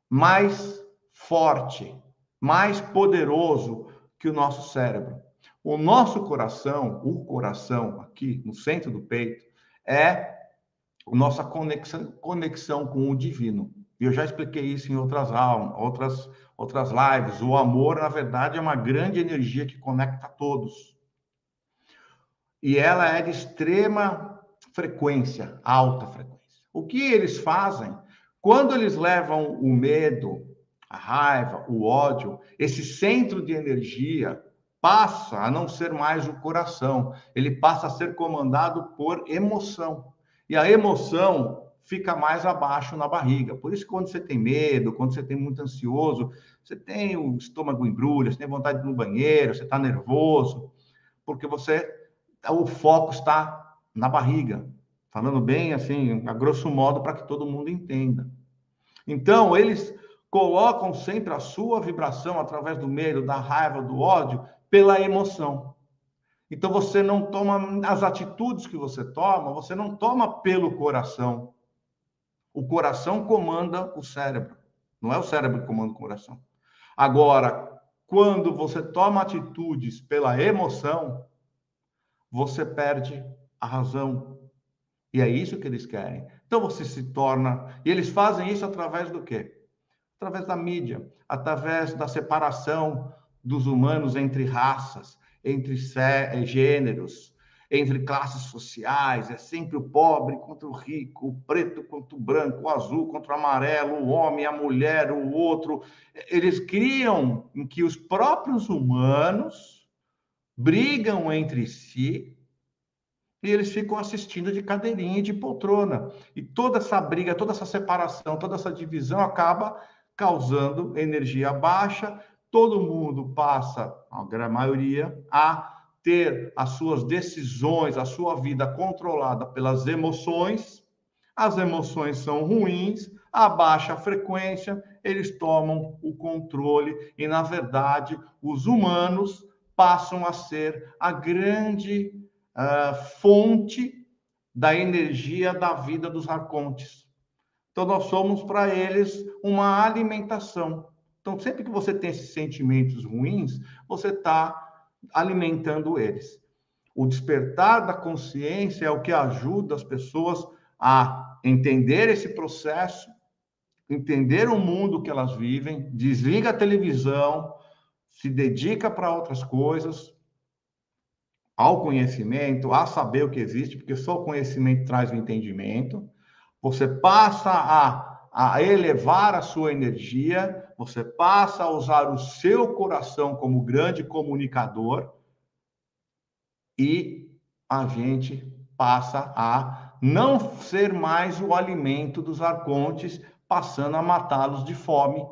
Mais forte mais poderoso que o nosso cérebro. O nosso coração, o coração aqui no centro do peito, é nossa conexão, conexão com o divino. E eu já expliquei isso em outras aulas, outras, outras lives. O amor, na verdade, é uma grande energia que conecta todos. E ela é de extrema frequência, alta frequência. O que eles fazem? Quando eles levam o medo, a raiva, o ódio, esse centro de energia passa a não ser mais o coração, ele passa a ser comandado por emoção. E a emoção fica mais abaixo na barriga. Por isso, quando você tem medo, quando você tem muito ansioso, você tem o estômago embrulha, você tem vontade de ir no banheiro, você está nervoso, porque você o foco está na barriga. Falando bem assim, a grosso modo, para que todo mundo entenda. Então, eles colocam sempre a sua vibração através do medo, da raiva, do ódio, pela emoção. Então você não toma as atitudes que você toma, você não toma pelo coração. O coração comanda o cérebro, não é o cérebro que comanda o coração. Agora, quando você toma atitudes pela emoção, você perde a razão. E é isso que eles querem. Então você se torna. E eles fazem isso através do quê? através da mídia, através da separação dos humanos entre raças. entre eh, gêneros, entre classes sociais, é sempre o pobre contra o rico, o preto contra o branco, o azul contra o amarelo, o homem, a mulher, o outro. Eles criam em que os próprios humanos brigam entre si e eles ficam assistindo de cadeirinha e de poltrona. E toda essa briga, toda essa separação, toda essa divisão acaba causando energia baixa. Todo mundo passa, a maioria, a ter as suas decisões, a sua vida controlada pelas emoções. As emoções são ruins, a baixa frequência, eles tomam o controle e, na verdade, os humanos passam a ser a grande uh, fonte da energia da vida dos arcontes. Então, nós somos para eles uma alimentação. Então, sempre que você tem esses sentimentos ruins, você está alimentando eles. O despertar da consciência é o que ajuda as pessoas a entender esse processo, entender o mundo que elas vivem, desliga a televisão, se dedica para outras coisas, ao conhecimento, a saber o que existe, porque só o conhecimento traz o entendimento. Você passa a, a elevar a sua energia, você passa a usar o seu coração como grande comunicador e a gente passa a não ser mais o alimento dos arcontes, passando a matá-los de fome,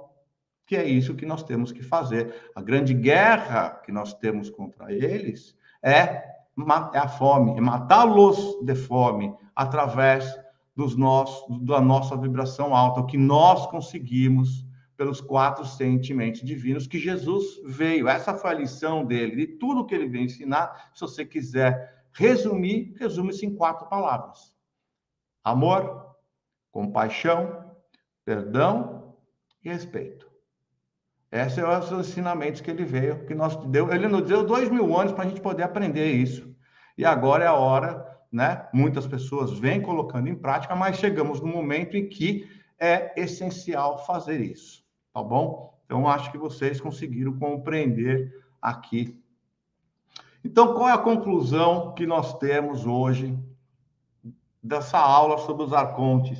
que é isso que nós temos que fazer. A grande guerra que nós temos contra eles é, é a fome, é matá-los de fome através dos nossos, da nossa vibração alta, o que nós conseguimos pelos quatro sentimentos divinos que Jesus veio. Essa foi a lição dele, de tudo que ele veio ensinar. Se você quiser resumir, resume-se em quatro palavras: amor, compaixão, perdão e respeito. Esses são os ensinamentos que ele veio, que nós deu. Ele nos deu dois mil anos para a gente poder aprender isso. E agora é a hora, né? Muitas pessoas vêm colocando em prática, mas chegamos no momento em que é essencial fazer isso, tá bom? Então, acho que vocês conseguiram compreender aqui. Então, qual é a conclusão que nós temos hoje dessa aula sobre os arcontes?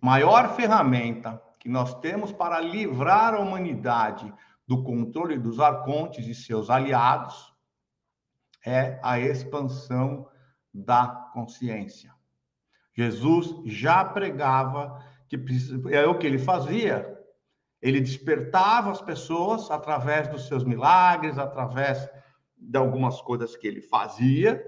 maior ferramenta que nós temos para livrar a humanidade do controle dos arcontes e seus aliados é a expansão da consciência. Jesus já pregava que é o que ele fazia. Ele despertava as pessoas através dos seus milagres, através de algumas coisas que ele fazia,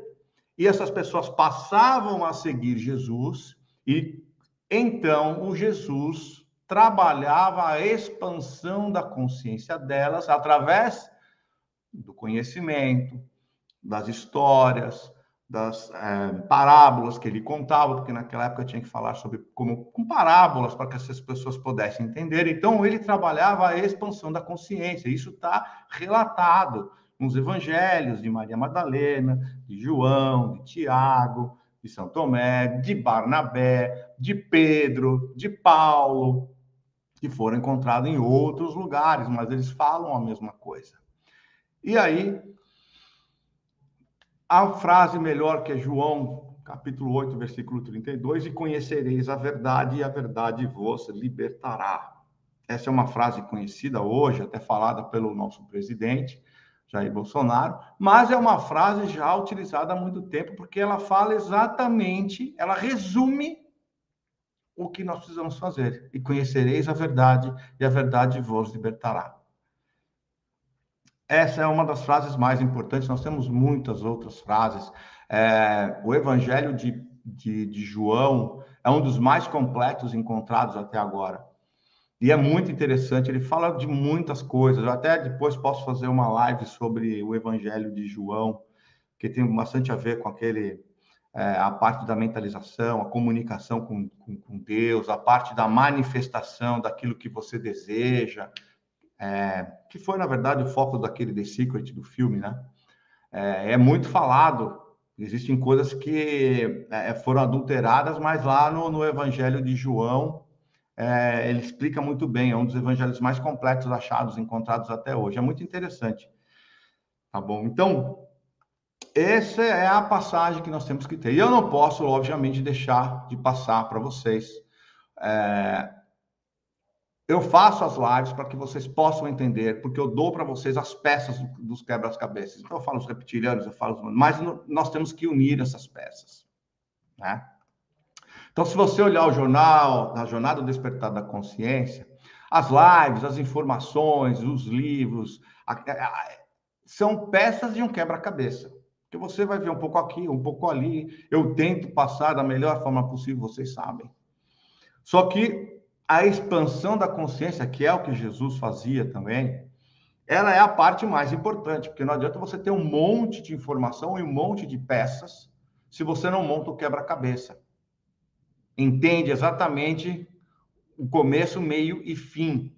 e essas pessoas passavam a seguir Jesus e então, o Jesus trabalhava a expansão da consciência delas através do conhecimento, das histórias, das é, parábolas que ele contava, porque naquela época tinha que falar sobre como com parábolas para que essas pessoas pudessem entender. Então ele trabalhava a expansão da consciência. Isso está relatado nos evangelhos de Maria Madalena, de João, de Tiago, de São Tomé, de Barnabé, de Pedro, de Paulo, que foram encontrados em outros lugares, mas eles falam a mesma coisa. E aí, a frase melhor que é João, capítulo 8, versículo 32, e conhecereis a verdade, e a verdade vos libertará. Essa é uma frase conhecida hoje, até falada pelo nosso presidente, Jair Bolsonaro, mas é uma frase já utilizada há muito tempo, porque ela fala exatamente, ela resume o que nós precisamos fazer. E conhecereis a verdade, e a verdade vos libertará. Essa é uma das frases mais importantes, nós temos muitas outras frases. É, o Evangelho de, de, de João é um dos mais completos encontrados até agora. E é muito interessante, ele fala de muitas coisas. Eu até depois posso fazer uma live sobre o Evangelho de João, que tem bastante a ver com aquele é, a parte da mentalização, a comunicação com, com, com, Deus, a parte da manifestação daquilo que você deseja, é, que foi, na verdade, o foco daquele The Secret do filme, né? É, é muito falado, existem coisas que é, foram adulteradas, mas lá no, no Evangelho de João é, ele explica muito bem, é um dos evangelhos mais completos achados, encontrados até hoje. É muito interessante. Tá bom? Então, essa é a passagem que nós temos que ter. E eu não posso, obviamente, deixar de passar para vocês. É... Eu faço as lives para que vocês possam entender, porque eu dou para vocês as peças dos quebras-cabeças. Então, eu falo os reptilianos, eu falo os... Mas nós temos que unir essas peças. Né? Então, se você olhar o jornal, a Jornada do Despertar da Consciência, as lives, as informações, os livros, a, a, a, são peças de um quebra-cabeça que você vai ver um pouco aqui, um pouco ali. Eu tento passar da melhor forma possível, vocês sabem. Só que a expansão da consciência, que é o que Jesus fazia também, ela é a parte mais importante, porque não adianta você ter um monte de informação e um monte de peças se você não monta o quebra-cabeça. Entende exatamente o começo, meio e fim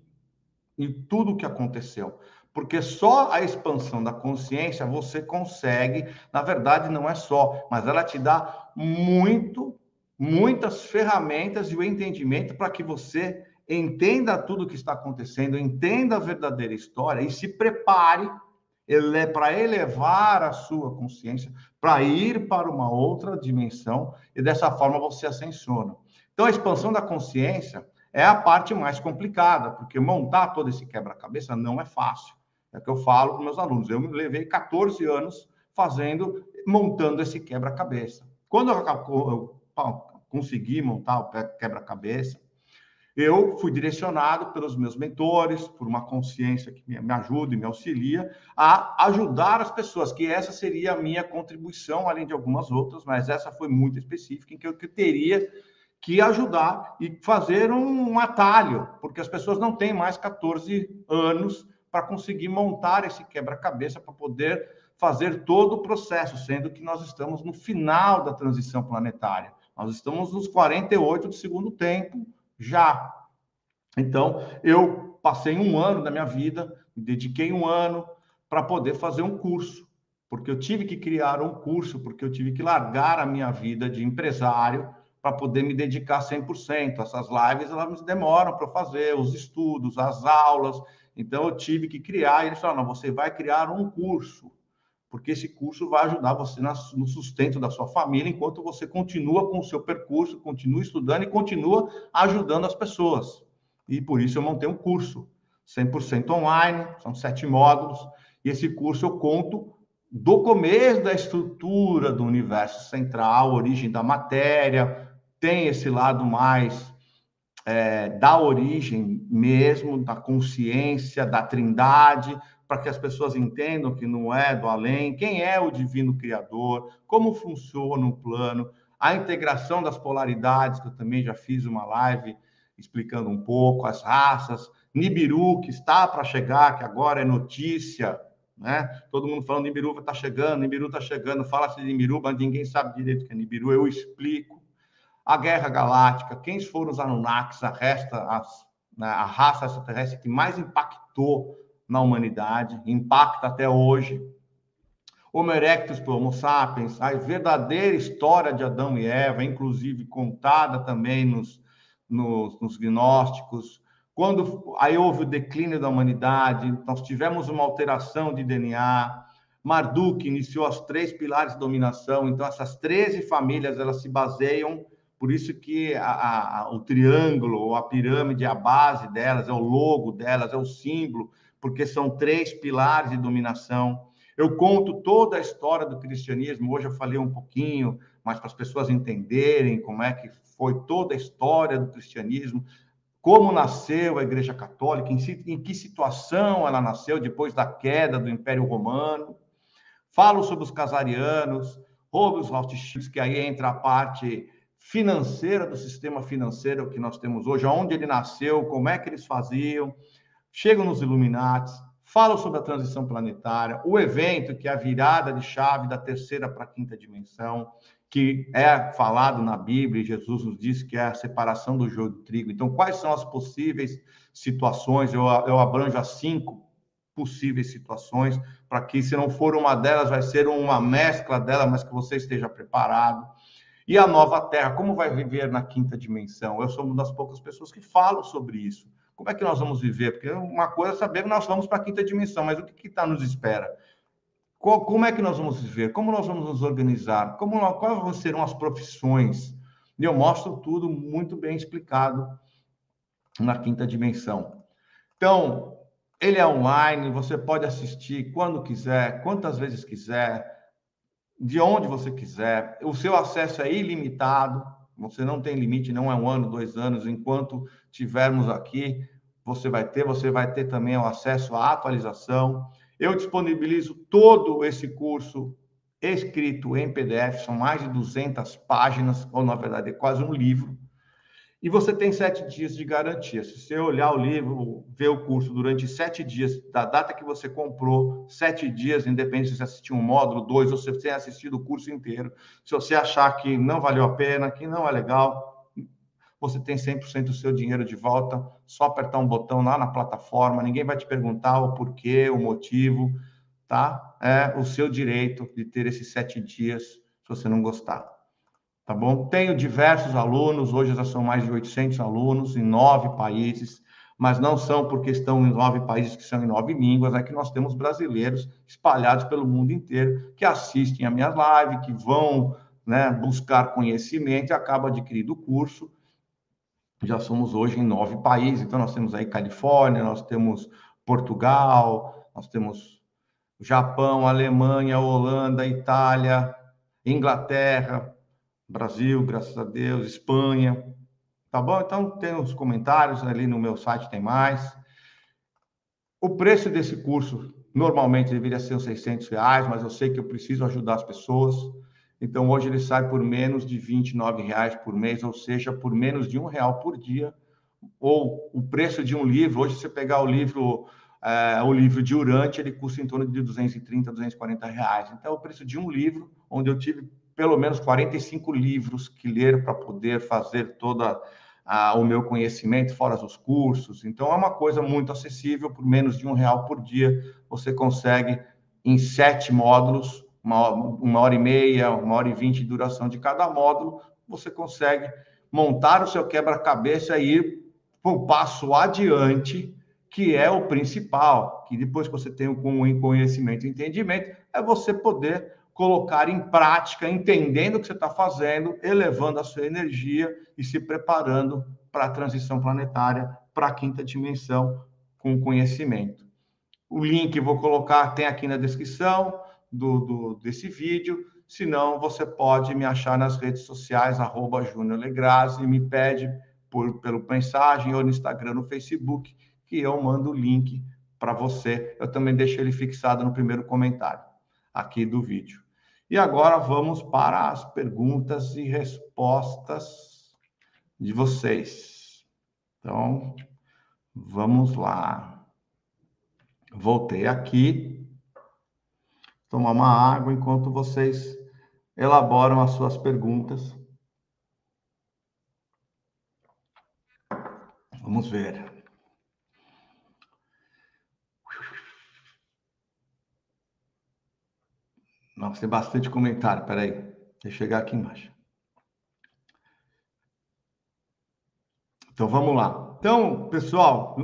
e tudo o que aconteceu porque só a expansão da consciência você consegue, na verdade não é só, mas ela te dá muito, muitas ferramentas e o entendimento para que você entenda tudo o que está acontecendo, entenda a verdadeira história e se prepare ele para elevar a sua consciência, para ir para uma outra dimensão e dessa forma você ascensiona. Então a expansão da consciência é a parte mais complicada, porque montar todo esse quebra-cabeça não é fácil. É o que eu falo para meus alunos. Eu me levei 14 anos fazendo, montando esse quebra-cabeça. Quando eu, consegui montar o quebra-cabeça, eu fui direcionado pelos meus mentores, por uma consciência que me, ajuda e me auxilia a ajudar as pessoas, que essa seria a minha contribuição, além de algumas outras, mas essa foi muito específica, em que eu teria que ajudar e fazer um atalho, porque as pessoas não têm mais 14 anos para conseguir montar esse quebra-cabeça para poder fazer todo o processo, sendo que nós estamos no final da transição planetária. Nós estamos nos 48 do segundo tempo já. Então, eu passei um ano da minha vida, me dediquei um ano para poder fazer um curso, porque eu tive que criar um curso, porque eu tive que largar a minha vida de empresário para poder me dedicar 100%. Essas lives elas demoram para fazer, os estudos, as aulas, então, eu tive que criar. E eles falaram: você vai criar um curso, porque esse curso vai ajudar você no sustento da sua família, enquanto você continua com o seu percurso, continua estudando e continua ajudando as pessoas. E por isso eu montei um curso 100% online, são sete módulos, e esse curso eu conto do começo da estrutura do universo central, origem da matéria, tem esse lado mais é, da origem mesmo, da consciência, da trindade, para que as pessoas entendam que não é do além, quem é o divino criador, como funciona o plano, a integração das polaridades, que eu também já fiz uma live explicando um pouco, as raças, Nibiru, que está para chegar, que agora é notícia, né? Todo mundo falando Nibiru está chegando, Nibiru está chegando, fala-se de Nibiru, mas ninguém sabe direito o que é Nibiru, eu explico a Guerra Galáctica, quem foram os Anunnakis, a, resta, né, a raça extraterrestre que mais impactou na humanidade, impacta até hoje. Homo erectus para Homo sapiens, a verdadeira história de Adão e Eva, inclusive contada também nos, nos, nos gnósticos. Quando aí houve o declínio da humanidade, nós tivemos uma alteração de DNA. Marduk iniciou as três pilares de dominação, então essas 13 famílias elas se baseiam por isso que a, a, o triângulo ou a pirâmide, a base delas, é o logo delas, é o símbolo, porque são três pilares de dominação. Eu conto toda a história do cristianismo. Hoje eu falei um pouquinho, mas para as pessoas entenderem como é que foi toda a história do cristianismo, como nasceu a Igreja Católica, em, que situação ela nasceu depois da queda do Império Romano. Falo sobre os casarianos, Robles Rothschild, que aí entra a parte financeira do sistema financeiro que nós temos hoje, onde ele nasceu, como é que eles faziam, chegam nos Illuminati, falam sobre a transição planetária, o evento que é a virada de chave da terceira para a quinta dimensão, que é falado na Bíblia, e Jesus nos diz que é a separação do joio do trigo. Então, quais são as possíveis situações? Eu, eu abranjo as cinco possíveis situações, para que, se não for uma delas, vai ser uma mescla dela, mas que você esteja preparado. E a nova Terra, como vai viver na quinta dimensão? Eu sou uma das poucas pessoas que falam sobre isso. Como é que nós vamos viver? Porque uma coisa é saber que nós vamos para a quinta dimensão, mas o que está nos espera? Como é que nós vamos viver? Como nós vamos nos organizar? Como, quais serão as profissões? E eu mostro tudo muito bem explicado na quinta dimensão. Então, ele é online, você pode assistir quando quiser, quantas vezes quiser, de onde você quiser. O seu acesso é ilimitado, você não tem limite, não é um ano, dois anos. Enquanto tivermos aqui, você vai ter, você vai ter também o acesso à atualização. Eu disponibilizo todo esse curso escrito em PDF, são mais de 200 páginas, ou na verdade é quase um livro. E você tem sete dias de garantia. Se você olhar o livro, ver o curso durante sete dias, da data que você comprou, sete dias, independente se você assistiu um módulo, dois, ou se você tem assistido o curso inteiro. Se você achar que não valeu a pena, que não é legal, você tem 100% do seu dinheiro de volta. Só apertar um botão lá na plataforma, ninguém vai te perguntar o porquê, o motivo, tá? É o seu direito de ter esses sete dias, se você não gostar tá bom? Tenho diversos alunos, hoje já são mais de 800 alunos em nove países, mas não são porque estão em nove países que são em nove línguas, é que nós temos brasileiros espalhados pelo mundo inteiro que assistem a minha live, que vão né, buscar conhecimento e acabam adquirindo o curso. Já somos hoje em nove países, então nós temos aí Califórnia, nós temos Portugal, nós temos Japão, Alemanha, Holanda, Itália, Inglaterra, Brasil, graças a Deus, Espanha. Tá bom? Então tem os comentários ali no meu site, tem mais. O preço desse curso normalmente deveria ser uns 600 reais, mas eu sei que eu preciso ajudar as pessoas. Então hoje ele sai por menos de 29 reais por mês, ou seja, por menos de um real por dia. Ou o preço de um livro, hoje você pegar o livro, é, o livro de Urante, ele custa em torno de 230, 240 reais. Então, o preço de um livro, onde eu tive pelo menos 45 livros que ler para poder fazer toda a, o meu conhecimento, fora os cursos. Então, é uma coisa muito acessível, por menos de um real por dia, você consegue, em sete módulos, uma, uma hora e meia, uma hora e vinte de duração de cada módulo, você consegue montar o seu quebra-cabeça e ir para um passo adiante, que é o principal, que depois que você tem o conhecimento e entendimento, é você poder colocar em prática, entendendo o que você está fazendo, elevando a sua energia e se preparando para a transição planetária, para a quinta dimensão, com conhecimento. O link vou colocar, tem aqui na descrição do, do desse vídeo. Se não, você pode me achar nas redes sociais, arroba Júnior e me pede por, pelo mensagem ou no Instagram, no Facebook, que eu mando o link para você. Eu também deixo ele fixado no primeiro comentário aqui do vídeo. E agora vamos para as perguntas e respostas de vocês. Então, vamos lá. Voltei aqui. Tomar uma água enquanto vocês elaboram as suas perguntas. Vamos ver. Nossa, tem bastante comentário. Peraí, deixa eu chegar aqui embaixo. Então vamos lá. Então, pessoal,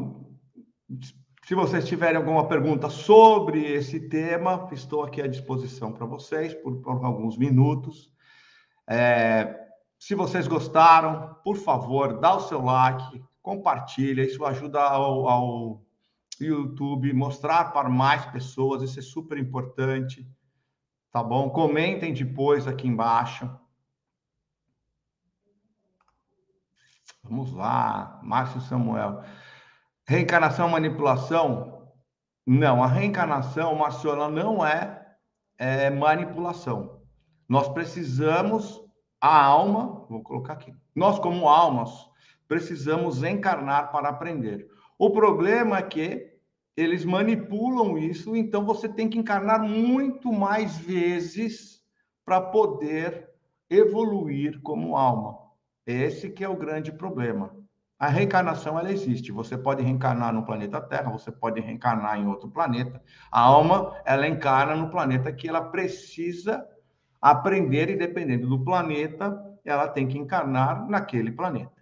se vocês tiverem alguma pergunta sobre esse tema, estou aqui à disposição para vocês por, por, alguns minutos. É, se vocês gostaram, por favor, dá o seu like, compartilha, isso ajuda ao, ao YouTube mostrar para mais pessoas, isso é super importante. Tá bom? Comentem depois aqui embaixo. Vamos lá, Márcio Samuel. Reencarnação, manipulação? Não, a reencarnação, Márcio, ela não é, é manipulação. Nós precisamos, a alma, vou colocar aqui, nós como almas, precisamos encarnar para aprender. O problema é que eles manipulam isso, então você tem que encarnar muito mais vezes para poder evoluir como alma. Esse que é o grande problema. A reencarnação ela existe. Você pode reencarnar no planeta Terra, você pode reencarnar em outro planeta. A alma ela encarna no planeta que ela precisa aprender e dependendo do planeta, ela tem que encarnar naquele planeta.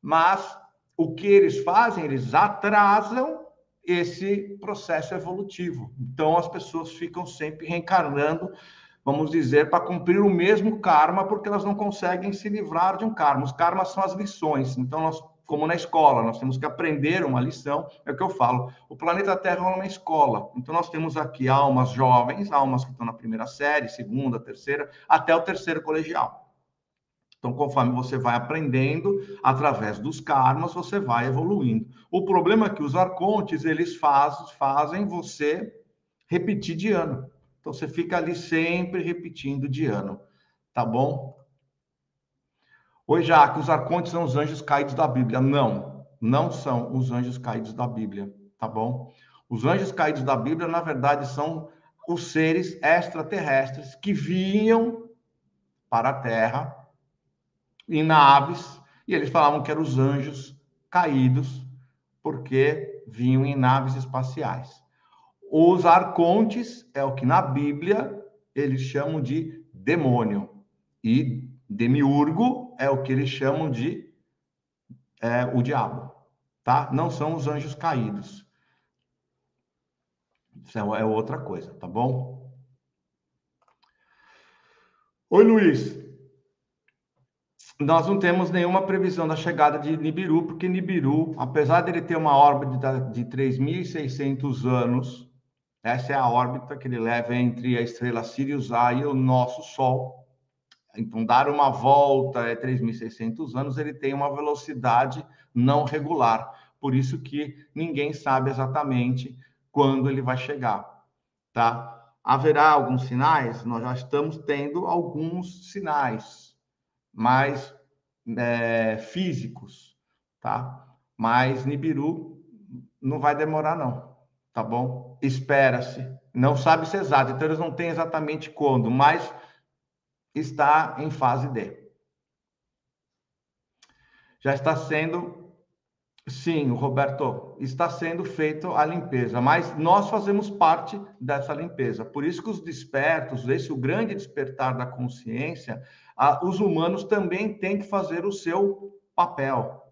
Mas o que eles fazem? Eles atrasam esse processo evolutivo. Então as pessoas ficam sempre reencarnando, vamos dizer, para cumprir o mesmo karma, porque elas não conseguem se livrar de um karma. Os karmas são as lições. Então nós como na escola, nós temos que aprender uma lição, é o que eu falo. O planeta Terra é uma escola. Então, nós temos aqui almas jovens, almas que estão na primeira série, segunda, terceira, até o terceiro colegial. Então, conforme você vai aprendendo, através dos karmas, você vai evoluindo. O problema é que os arcontes, eles faz, fazem você repetir de ano. Então, você fica ali sempre repetindo de ano. Tá bom? Oi, Jaque, os arcontes são os anjos caídos da Bíblia. Não, não são os anjos caídos da Bíblia, tá bom? Os anjos caídos da Bíblia, na verdade, são os seres extraterrestres que vinham para a Terra em naves, e eles falavam que eram os anjos caídos, porque vinham em naves espaciais. Os arcontes é o que na Bíblia eles chamam de demônio. E demiurgo é o que eles chamam de é, o diabo, tá? Não são os anjos caídos. Isso é, é outra coisa, tá bom? Oi, Luiz. Nós não temos nenhuma previsão da chegada de Nibiru, porque Nibiru, apesar de ele ter uma órbita de 3.600 anos, essa é a órbita que ele leva entre a estrela Sirius A e o nosso Sol. Então, dar uma volta é 3.600 anos, ele tem uma velocidade não regular. Por isso que ninguém sabe exatamente quando ele vai chegar, tá? Haverá alguns sinais? Nós já estamos tendo alguns sinais, mais é, físicos, tá? Mas Nibiru não vai demorar, não, tá bom? Espera-se. Não sabe se é exato, então eles não têm exatamente quando, mas está em fase D. Já está sendo, sim, Roberto, está sendo feita a limpeza, mas nós fazemos parte dessa limpeza. Por isso que os despertos, esse o grande despertar da consciência, a, os humanos também têm que fazer o seu papel.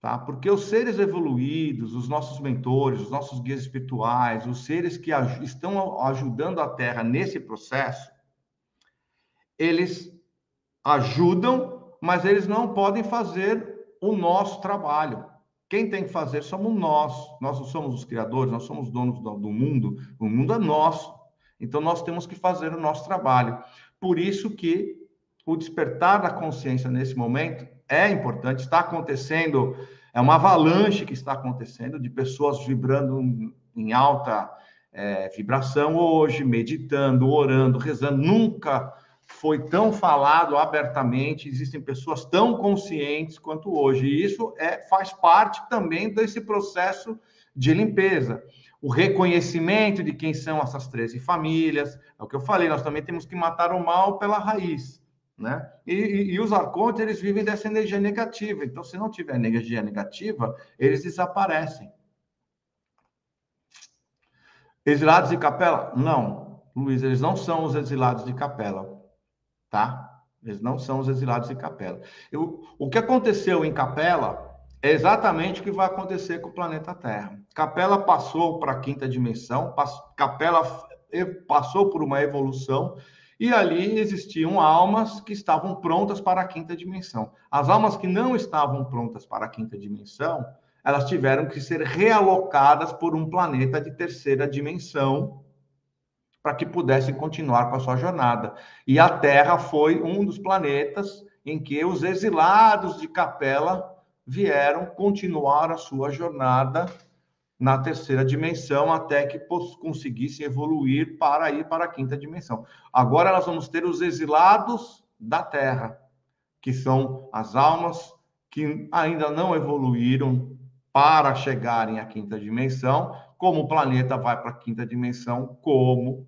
Tá? Porque os seres evoluídos, os nossos mentores, os nossos guias espirituais, os seres que estão ajudando a Terra nesse processo, eles ajudam, mas eles não podem fazer o nosso trabalho. Quem tem que fazer somos nós. Nós não somos os criadores, nós somos donos do, do mundo. O mundo é nosso. Então nós temos que fazer o nosso trabalho. Por isso que o despertar da consciência nesse momento é importante, está acontecendo, é uma avalanche que está acontecendo de pessoas vibrando em alta é, vibração hoje, meditando, orando, rezando. Nunca foi tão falado abertamente, existem pessoas tão conscientes quanto hoje. E isso é, faz parte também desse processo de limpeza. O reconhecimento de quem são essas 13 famílias, é o que eu falei, nós também temos que matar o mal pela raiz. Né? E, e, e os arcontes, eles vivem dessa energia negativa. Então, se não tiver energia negativa, eles desaparecem. Exilados de capela? Não, Luiz, eles não são os exilados de capela tá? Eles não são os exilados em Capela. Eu, o que aconteceu em Capela é exatamente o que vai acontecer com o planeta Terra. Capela passou para a quinta dimensão, pass, Capela passou por uma evolução e ali existiam almas que estavam prontas para a quinta dimensão. As almas que não estavam prontas para a quinta dimensão, elas tiveram que ser realocadas por um planeta de terceira dimensão para que pudessem continuar com a sua jornada. E a Terra foi um dos planetas em que os exilados de Capela vieram continuar a sua jornada na terceira dimensão até que conseguissem evoluir para ir para a quinta dimensão. Agora nós vamos ter os exilados da Terra, que são as almas que ainda não evoluíram para chegarem à quinta dimensão, como o planeta vai para a quinta dimensão, como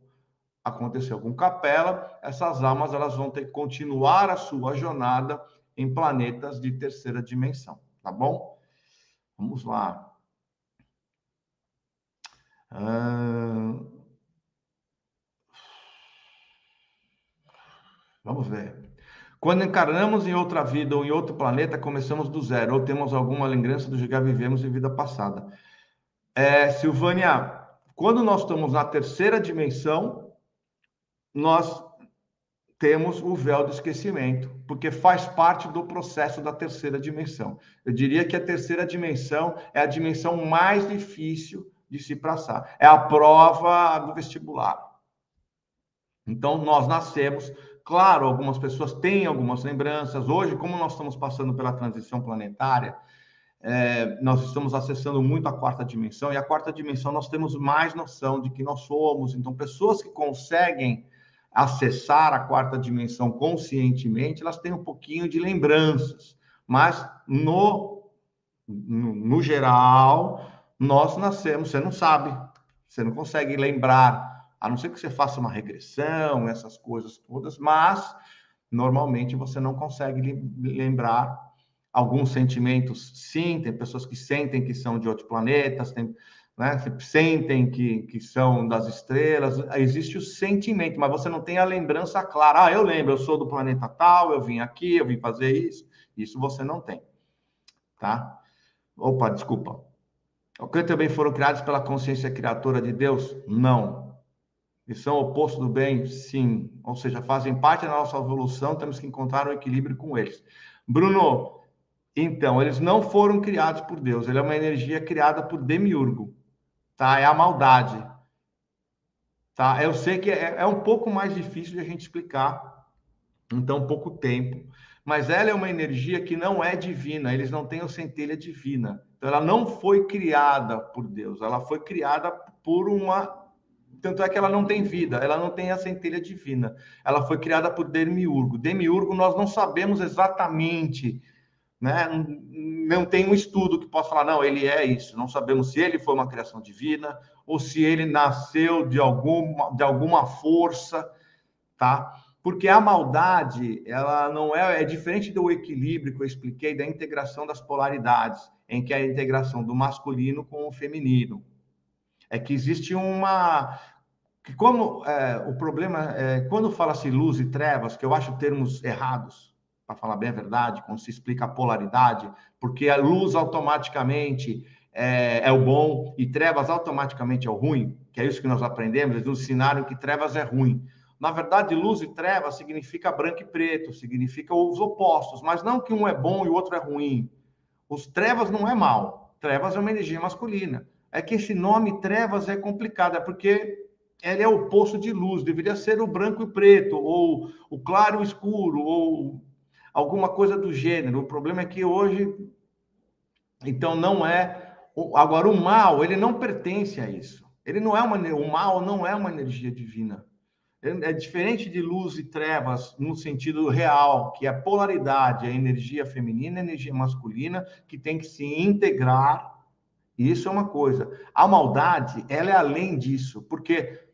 aconteceu com Capela, essas almas elas vão ter que continuar a sua jornada em planetas de terceira dimensão, tá bom? Vamos lá. Vamos ver. Quando encarnamos em outra vida ou em outro planeta, começamos do zero, ou temos alguma lembrança do que já vivemos em vida passada. É, Silvânia, quando nós estamos na terceira dimensão, nós temos o véu do esquecimento, porque faz parte do processo da terceira dimensão. Eu diria que a terceira dimensão é a dimensão mais difícil de se passar. É a prova do vestibular. Então, nós nascemos, claro, algumas pessoas têm algumas lembranças. Hoje, como nós estamos passando pela transição planetária, é, nós estamos acessando muito a quarta dimensão, e a quarta dimensão nós temos mais noção de que nós somos. Então, pessoas que conseguem acessar a quarta dimensão conscientemente, elas têm um pouquinho de lembranças, mas no, no, geral, nós nascemos, você não sabe, você não consegue lembrar, a não ser que você faça uma regressão, essas coisas todas, mas normalmente você não consegue lembrar alguns sentimentos, sim, tem pessoas que sentem que são de outros planetas, tem né? sentem que, que são das estrelas, existe o sentimento, mas você não tem a lembrança clara. Ah, eu lembro, eu sou do planeta tal, eu vim aqui, eu vim fazer isso. Isso você não tem, tá? Opa, desculpa. O que também foram criados pela consciência criadora de Deus? Não. E são oposto do bem? Sim. Ou seja, fazem parte da nossa evolução, temos que encontrar um equilíbrio com eles. Bruno, então, eles não foram criados por Deus, ele é uma energia criada por Demiurgo tá? É a maldade, tá? Eu sei que é, é um pouco mais difícil de a gente explicar em tão pouco tempo, mas ela é uma energia que não é divina, eles não têm a centelha divina. Então, ela não foi criada por Deus, ela foi criada por uma. Tanto é que ela não tem vida, ela não tem a centelha divina. Ela foi criada por Demiurgo. Demiurgo, nós não sabemos exatamente né? Não tem um estudo que possa falar, não, ele é isso. Não sabemos se ele foi uma criação divina ou se ele nasceu de alguma, de alguma força, tá? Porque a maldade, ela não é, é diferente do equilíbrio que eu expliquei da integração das polaridades, em que é a integração do masculino com o feminino. É que existe uma que como é, o problema é quando fala-se luz e trevas, que eu acho termos errados, para falar bem a verdade, quando se explica a polaridade, porque a luz automaticamente é, é, o bom e trevas automaticamente é o ruim, que é isso que nós aprendemos, eles nos ensinaram que trevas é ruim. Na verdade, luz e trevas significa branco e preto, significa os opostos, mas não que um é bom e o outro é ruim. Os trevas não é mal, trevas é uma energia masculina. É que esse nome trevas é complicado, é porque ele é o oposto de luz, deveria ser o branco e preto, ou o claro e o escuro, ou alguma coisa do gênero. O problema é que hoje, então, não é. Agora, o mal, ele não pertence a isso. Ele não é uma. O mal não é uma energia divina. É diferente de luz e trevas no sentido real, que é polaridade, a energia feminina e a energia masculina, que tem que se integrar. Isso é uma coisa. A maldade, ela é além disso, porque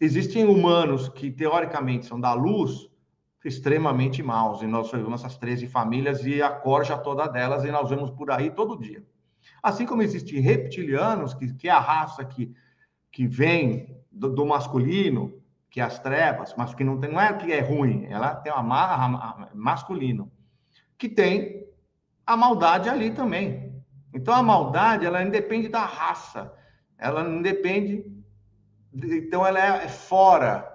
existem humanos que teoricamente são da luz, extremamente maus. E nós vemos essas 13 famílias e a corja toda delas, e nós vemos por aí todo dia. Assim como existem reptilianos, que, que é a raça que, que vem do, do, masculino, que é as trevas, mas que não, tem, não é que é ruim, ela tem uma marra masculino, que tem a maldade ali também. Então a maldade, ela independe da raça, ela independe, então ela é fora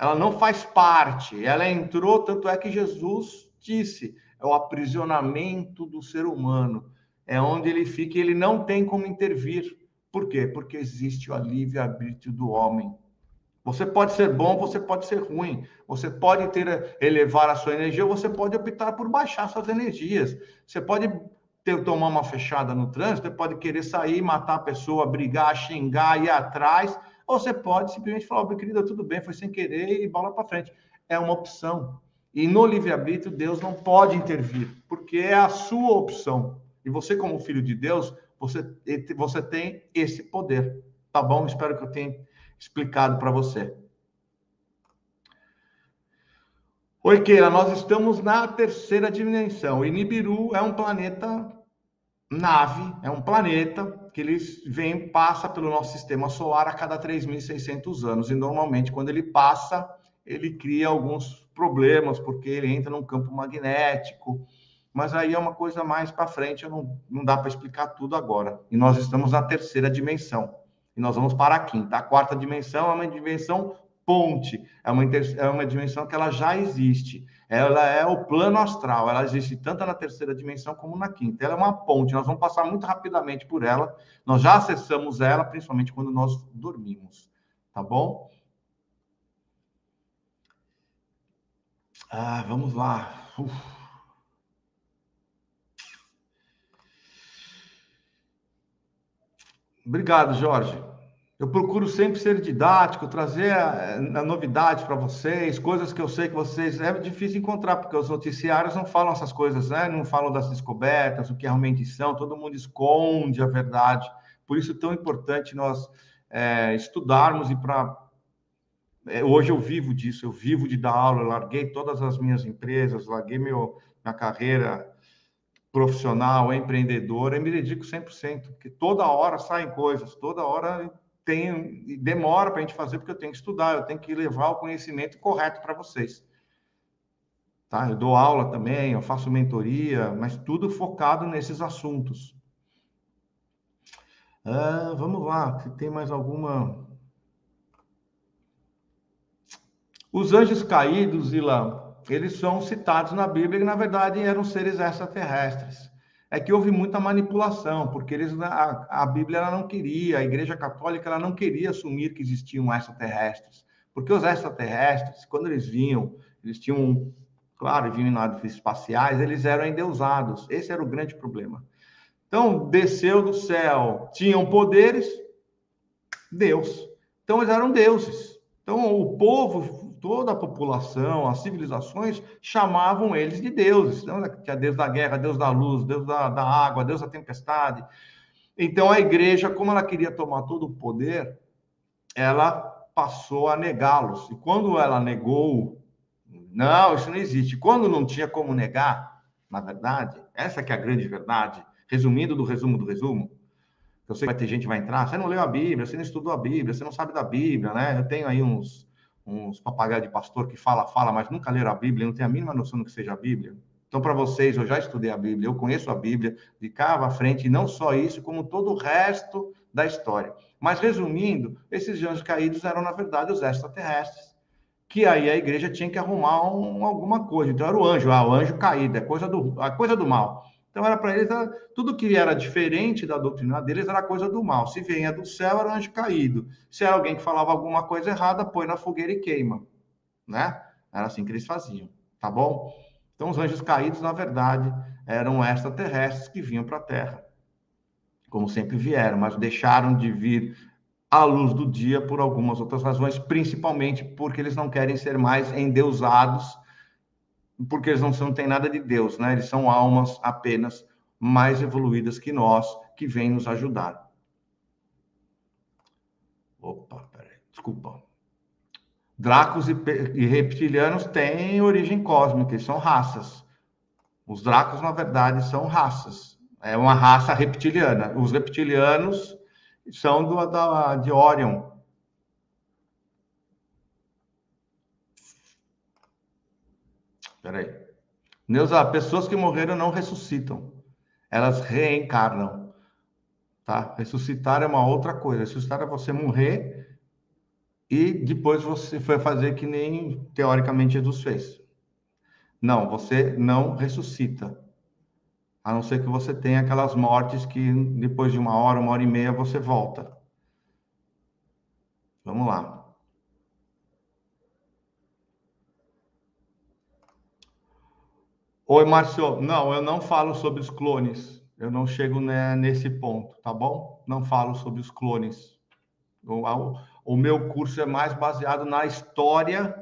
ela não faz parte, ela entrou, tanto é que Jesus disse, é o aprisionamento do ser humano, é onde ele fica e ele não tem como intervir. Por quê? Porque existe o livre-arbítrio do homem. Você pode ser bom, você pode ser ruim, você pode ter elevar a sua energia, você pode optar por baixar suas energias. Você pode ter, tomar uma fechada no trânsito, você pode querer sair, matar a pessoa, brigar, xingar, ir atrás, ou você pode simplesmente falar, oh, querida, tudo bem, foi sem querer e bola para frente. É uma opção. E no livre-arbítrio, Deus não pode intervir, porque é a sua opção. E você, como filho de Deus, você, você tem esse poder. Tá bom? Espero que eu tenha explicado para você. Oi, Keila, nós estamos na terceira dimensão. E Nibiru é um planeta nave, é um planeta que ele vem, passa pelo nosso sistema solar a cada 3.600 anos. E normalmente, quando ele passa, ele cria alguns problemas, porque ele entra num campo magnético. Mas aí é uma coisa mais para frente, não, não dá para explicar tudo agora. E nós estamos na terceira dimensão. E nós vamos para a quinta. A quarta dimensão é uma dimensão ponte, é uma, é uma dimensão que ela já existe. Ela é o plano astral, ela existe tanto na terceira dimensão como na quinta. Ela é uma ponte, nós vamos passar muito rapidamente por ela. Nós já acessamos ela, principalmente quando nós dormimos. Tá bom? Ah, vamos lá. Uf. Obrigado, Jorge. Eu procuro sempre ser didático, trazer a, a novidade para vocês, coisas que eu sei que vocês é difícil encontrar, porque os noticiários não falam essas coisas, né? Não falam das descobertas, o que realmente são, todo mundo esconde a verdade. Por isso é tão importante nós é, estudarmos e para é, hoje eu vivo disso, eu vivo de dar aula, eu larguei todas as minhas empresas, larguei meu, minha carreira profissional, empreendedora, e me dedico 100%, porque toda hora saem coisas, toda hora tem, demora para a gente fazer, porque eu tenho que estudar, eu tenho que levar o conhecimento correto para vocês. Tá? Eu dou aula também, eu faço mentoria, mas tudo focado nesses assuntos. Ah, vamos lá, se tem mais alguma. Os anjos caídos, Ilan, eles são citados na Bíblia e, na verdade, eram seres extraterrestres é que houve muita manipulação, porque eles, a, a Bíblia ela não queria, a Igreja Católica ela não queria assumir que existiam extraterrestres, porque os extraterrestres, quando eles vinham, eles tinham, claro, vinham em naves espaciais, eles eram endeusados. Esse era o grande problema. Então, desceu do céu, tinham poderes, Deus. Então, eles eram deuses. Então, o povo toda a população, as civilizações chamavam eles de deuses. Então, tinha Deus da guerra, Deus da luz, Deus da, da água, Deus da tempestade. Então, a igreja, como ela queria tomar todo o poder, ela passou a negá-los. E quando ela negou, não, isso não existe. Quando não tinha como negar, na verdade, essa que é a grande verdade, resumindo do resumo do resumo, eu sei que vai ter gente que vai entrar, você não leu a Bíblia, você não estudou a Bíblia, você não sabe da Bíblia, né? Eu tenho aí uns uns papagaios de pastor que fala, fala, mas nunca leram a Bíblia, não tem a mínima noção do que seja a Bíblia. Então, para vocês, eu já estudei a Bíblia, eu conheço a Bíblia de cá à frente, e não só isso, como todo o resto da história. Mas, resumindo, esses anjos caídos eram, na verdade, os extraterrestres, que aí a igreja tinha que arrumar um, alguma coisa. Então, era o anjo, ah, o anjo caído, é coisa do, a coisa do mal. Então, era para eles, tudo que era diferente da doutrina deles era coisa do mal. Se vinha do céu, era anjo caído. Se era alguém que falava alguma coisa errada, põe na fogueira e queima. Né? Era assim que eles faziam. Tá bom? Então, os anjos caídos, na verdade, eram extraterrestres que vinham para a Terra. Como sempre vieram, mas deixaram de vir à luz do dia por algumas outras razões, principalmente porque eles não querem ser mais endeusados porque eles não, não têm nada de Deus, né? Eles são almas apenas mais evoluídas que nós, que vêm nos ajudar. Opa, peraí, desculpa. Dracos e, e reptilianos têm origem cósmica, eles são raças. Os dracos, na verdade, são raças. É uma raça reptiliana. Os reptilianos são do, da, de Orion, Peraí. Neuza, pessoas que morreram não ressuscitam. Elas reencarnam. Tá? Ressuscitar é uma outra coisa. Ressuscitar é você morrer e depois você foi fazer que nem teoricamente Jesus fez. Não, você não ressuscita. A não ser que você tenha aquelas mortes que depois de uma hora, uma hora e meia você volta. Vamos lá. Oi, Márcio. Não, eu não falo sobre os clones. Eu não chego né, nesse ponto, tá bom? Não falo sobre os clones. O, o meu curso é mais baseado na história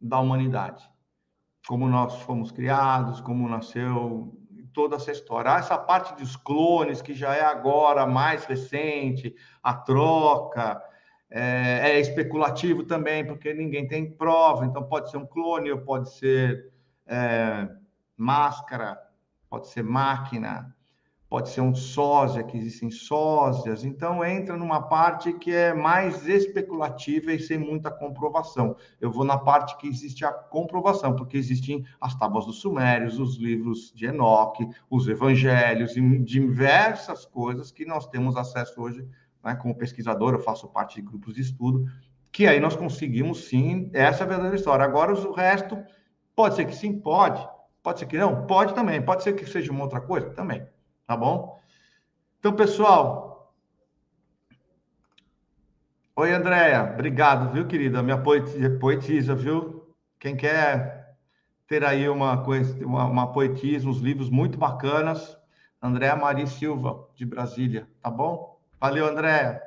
da humanidade. Como nós fomos criados, como nasceu, toda essa história. Ah, essa parte dos clones, que já é agora mais recente, a troca, é, é especulativo também, porque ninguém tem prova. Então, pode ser um clone ou pode ser. É, máscara, pode ser máquina, pode ser um sósia, que existem sósias, então entra numa parte que é mais especulativa e sem muita comprovação. Eu vou na parte que existe a comprovação, porque existem as tábuas dos sumérios, os livros de Enoque, os evangelhos e diversas coisas que nós temos acesso hoje, né, como pesquisador, eu faço parte de grupos de estudo, que aí nós conseguimos sim, essa é a verdadeira história. Agora o resto pode ser que sim, pode, pode ser que não, pode também, pode ser que seja uma outra coisa também tá bom? Então, pessoal. Oi, Andréia. Obrigado, viu, querida? Minha poetisa, viu? Quem quer ter aí uma, uma, uma poetisa, uns livros muito bacanas, Andréa Maria Silva, de Brasília, tá bom? Valeu, Andréia.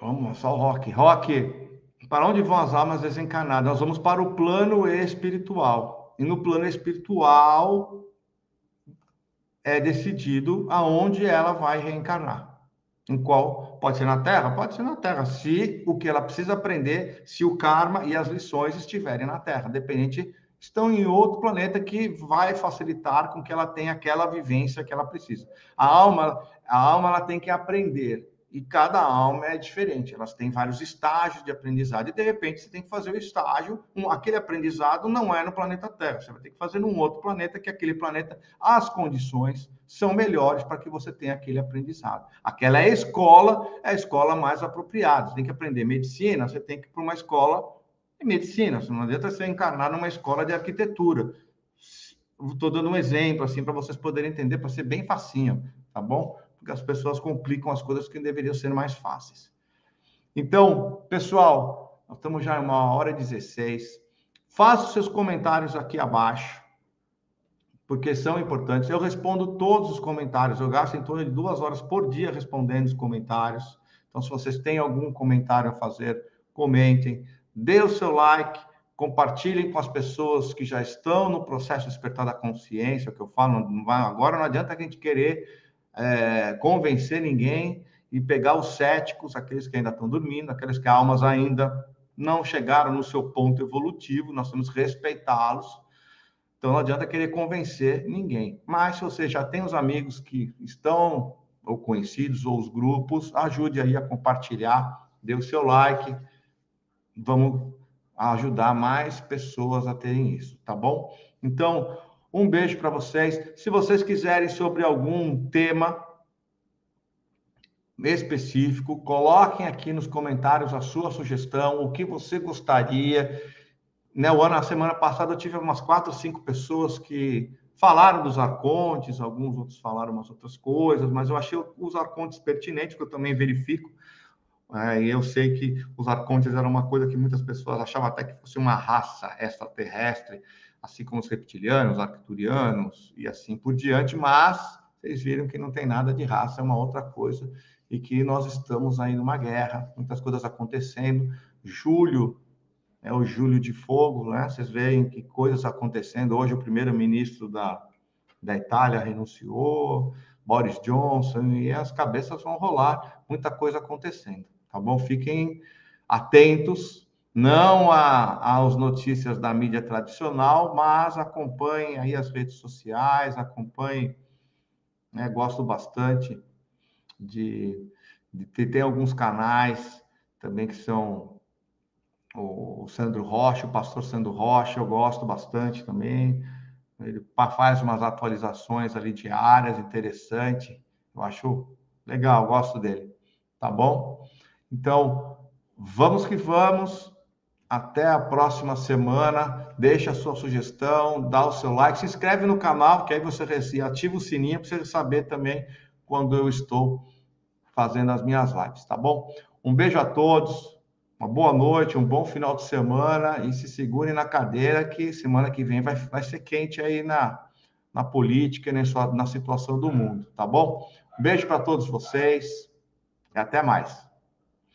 Vamos, só o Rock. Rock, para onde vão as almas desencarnadas? Nós vamos para o plano espiritual. E no plano espiritual é decidido aonde ela vai reencarnar. Em qual? Pode ser na Terra? Pode ser na Terra. Se o que ela precisa aprender, se o karma e as lições estiverem na Terra. Dependente, estão em outro planeta que vai facilitar com que ela tenha aquela vivência que ela precisa. A alma, a alma ela tem que aprender e cada alma é diferente, elas têm vários estágios de aprendizado, e de repente você tem que fazer o estágio, um, aquele aprendizado não é no planeta Terra, você vai ter que fazer num outro planeta, que aquele planeta, as condições são melhores para que você tenha aquele aprendizado. Aquela é a escola, é a escola mais apropriada. Você tem que aprender medicina, você tem que ir para uma escola de medicina, não adianta você encarnar numa escola de arquitetura. Estou dando um exemplo assim para vocês poderem entender, para ser bem facinho, tá bom? Porque as pessoas complicam as coisas que deveriam ser mais fáceis. Então, pessoal, nós estamos já em uma hora e 16. Faça os seus comentários aqui abaixo, porque são importantes. Eu respondo todos os comentários. Eu gasto em torno de duas horas por dia respondendo os comentários. Então, se vocês têm algum comentário a fazer, comentem. Dê o seu like, compartilhem com as pessoas que já estão no processo de despertar da consciência, que eu falo, não vai, agora não adianta a gente querer é, convencer ninguém e pegar os céticos, aqueles que ainda estão dormindo, aqueles que almas ainda não chegaram no seu ponto evolutivo, nós temos que respeitá-los. Então não adianta querer convencer ninguém. Mas se você já tem os amigos que estão ou conhecidos ou os grupos, ajude aí a compartilhar, dê o seu like. Vamos ajudar mais pessoas a terem isso, tá bom? Então, um beijo para vocês. Se vocês quiserem sobre algum tema específico, coloquem aqui nos comentários a sua sugestão, o que você gostaria. Né, o ano, a semana passada eu tive umas quatro, cinco pessoas que falaram dos arcontes, alguns outros falaram umas outras coisas, mas eu achei os arcontes pertinentes, que eu também verifico. É, e eu sei que os arcontes eram uma coisa que muitas pessoas achavam até que fosse uma raça extraterrestre assim como os reptilianos, arcturianos e assim por diante, mas vocês viram que não tem nada de raça, é uma outra coisa, e que nós estamos aí numa guerra, muitas coisas acontecendo. Julho é o julho de fogo, né? Vocês veem que coisas acontecendo. Hoje o primeiro-ministro da, da Itália renunciou, Boris Johnson, e as cabeças vão rolar, muita coisa acontecendo, tá bom? Fiquem atentos, não às notícias da mídia tradicional, mas acompanhe aí as redes sociais, acompanhe, né, gosto bastante de, de tem alguns canais também que são o Sandro Rocha, o pastor Sandro Rocha, eu gosto bastante também. Ele faz umas atualizações ali diárias, interessante. Eu acho legal, gosto dele. Tá bom? Então, vamos que vamos. Até a próxima semana. Deixa a sua sugestão, dá o seu like, se inscreve no canal, que aí você ativa o sininho para você saber também quando eu estou fazendo as minhas lives, tá bom? Um beijo a todos, uma boa noite, um bom final de semana e se segurem na cadeira que semana que vem vai, vai ser quente aí na, na política e na, na situação do mundo, tá bom? Um beijo para todos vocês e até mais.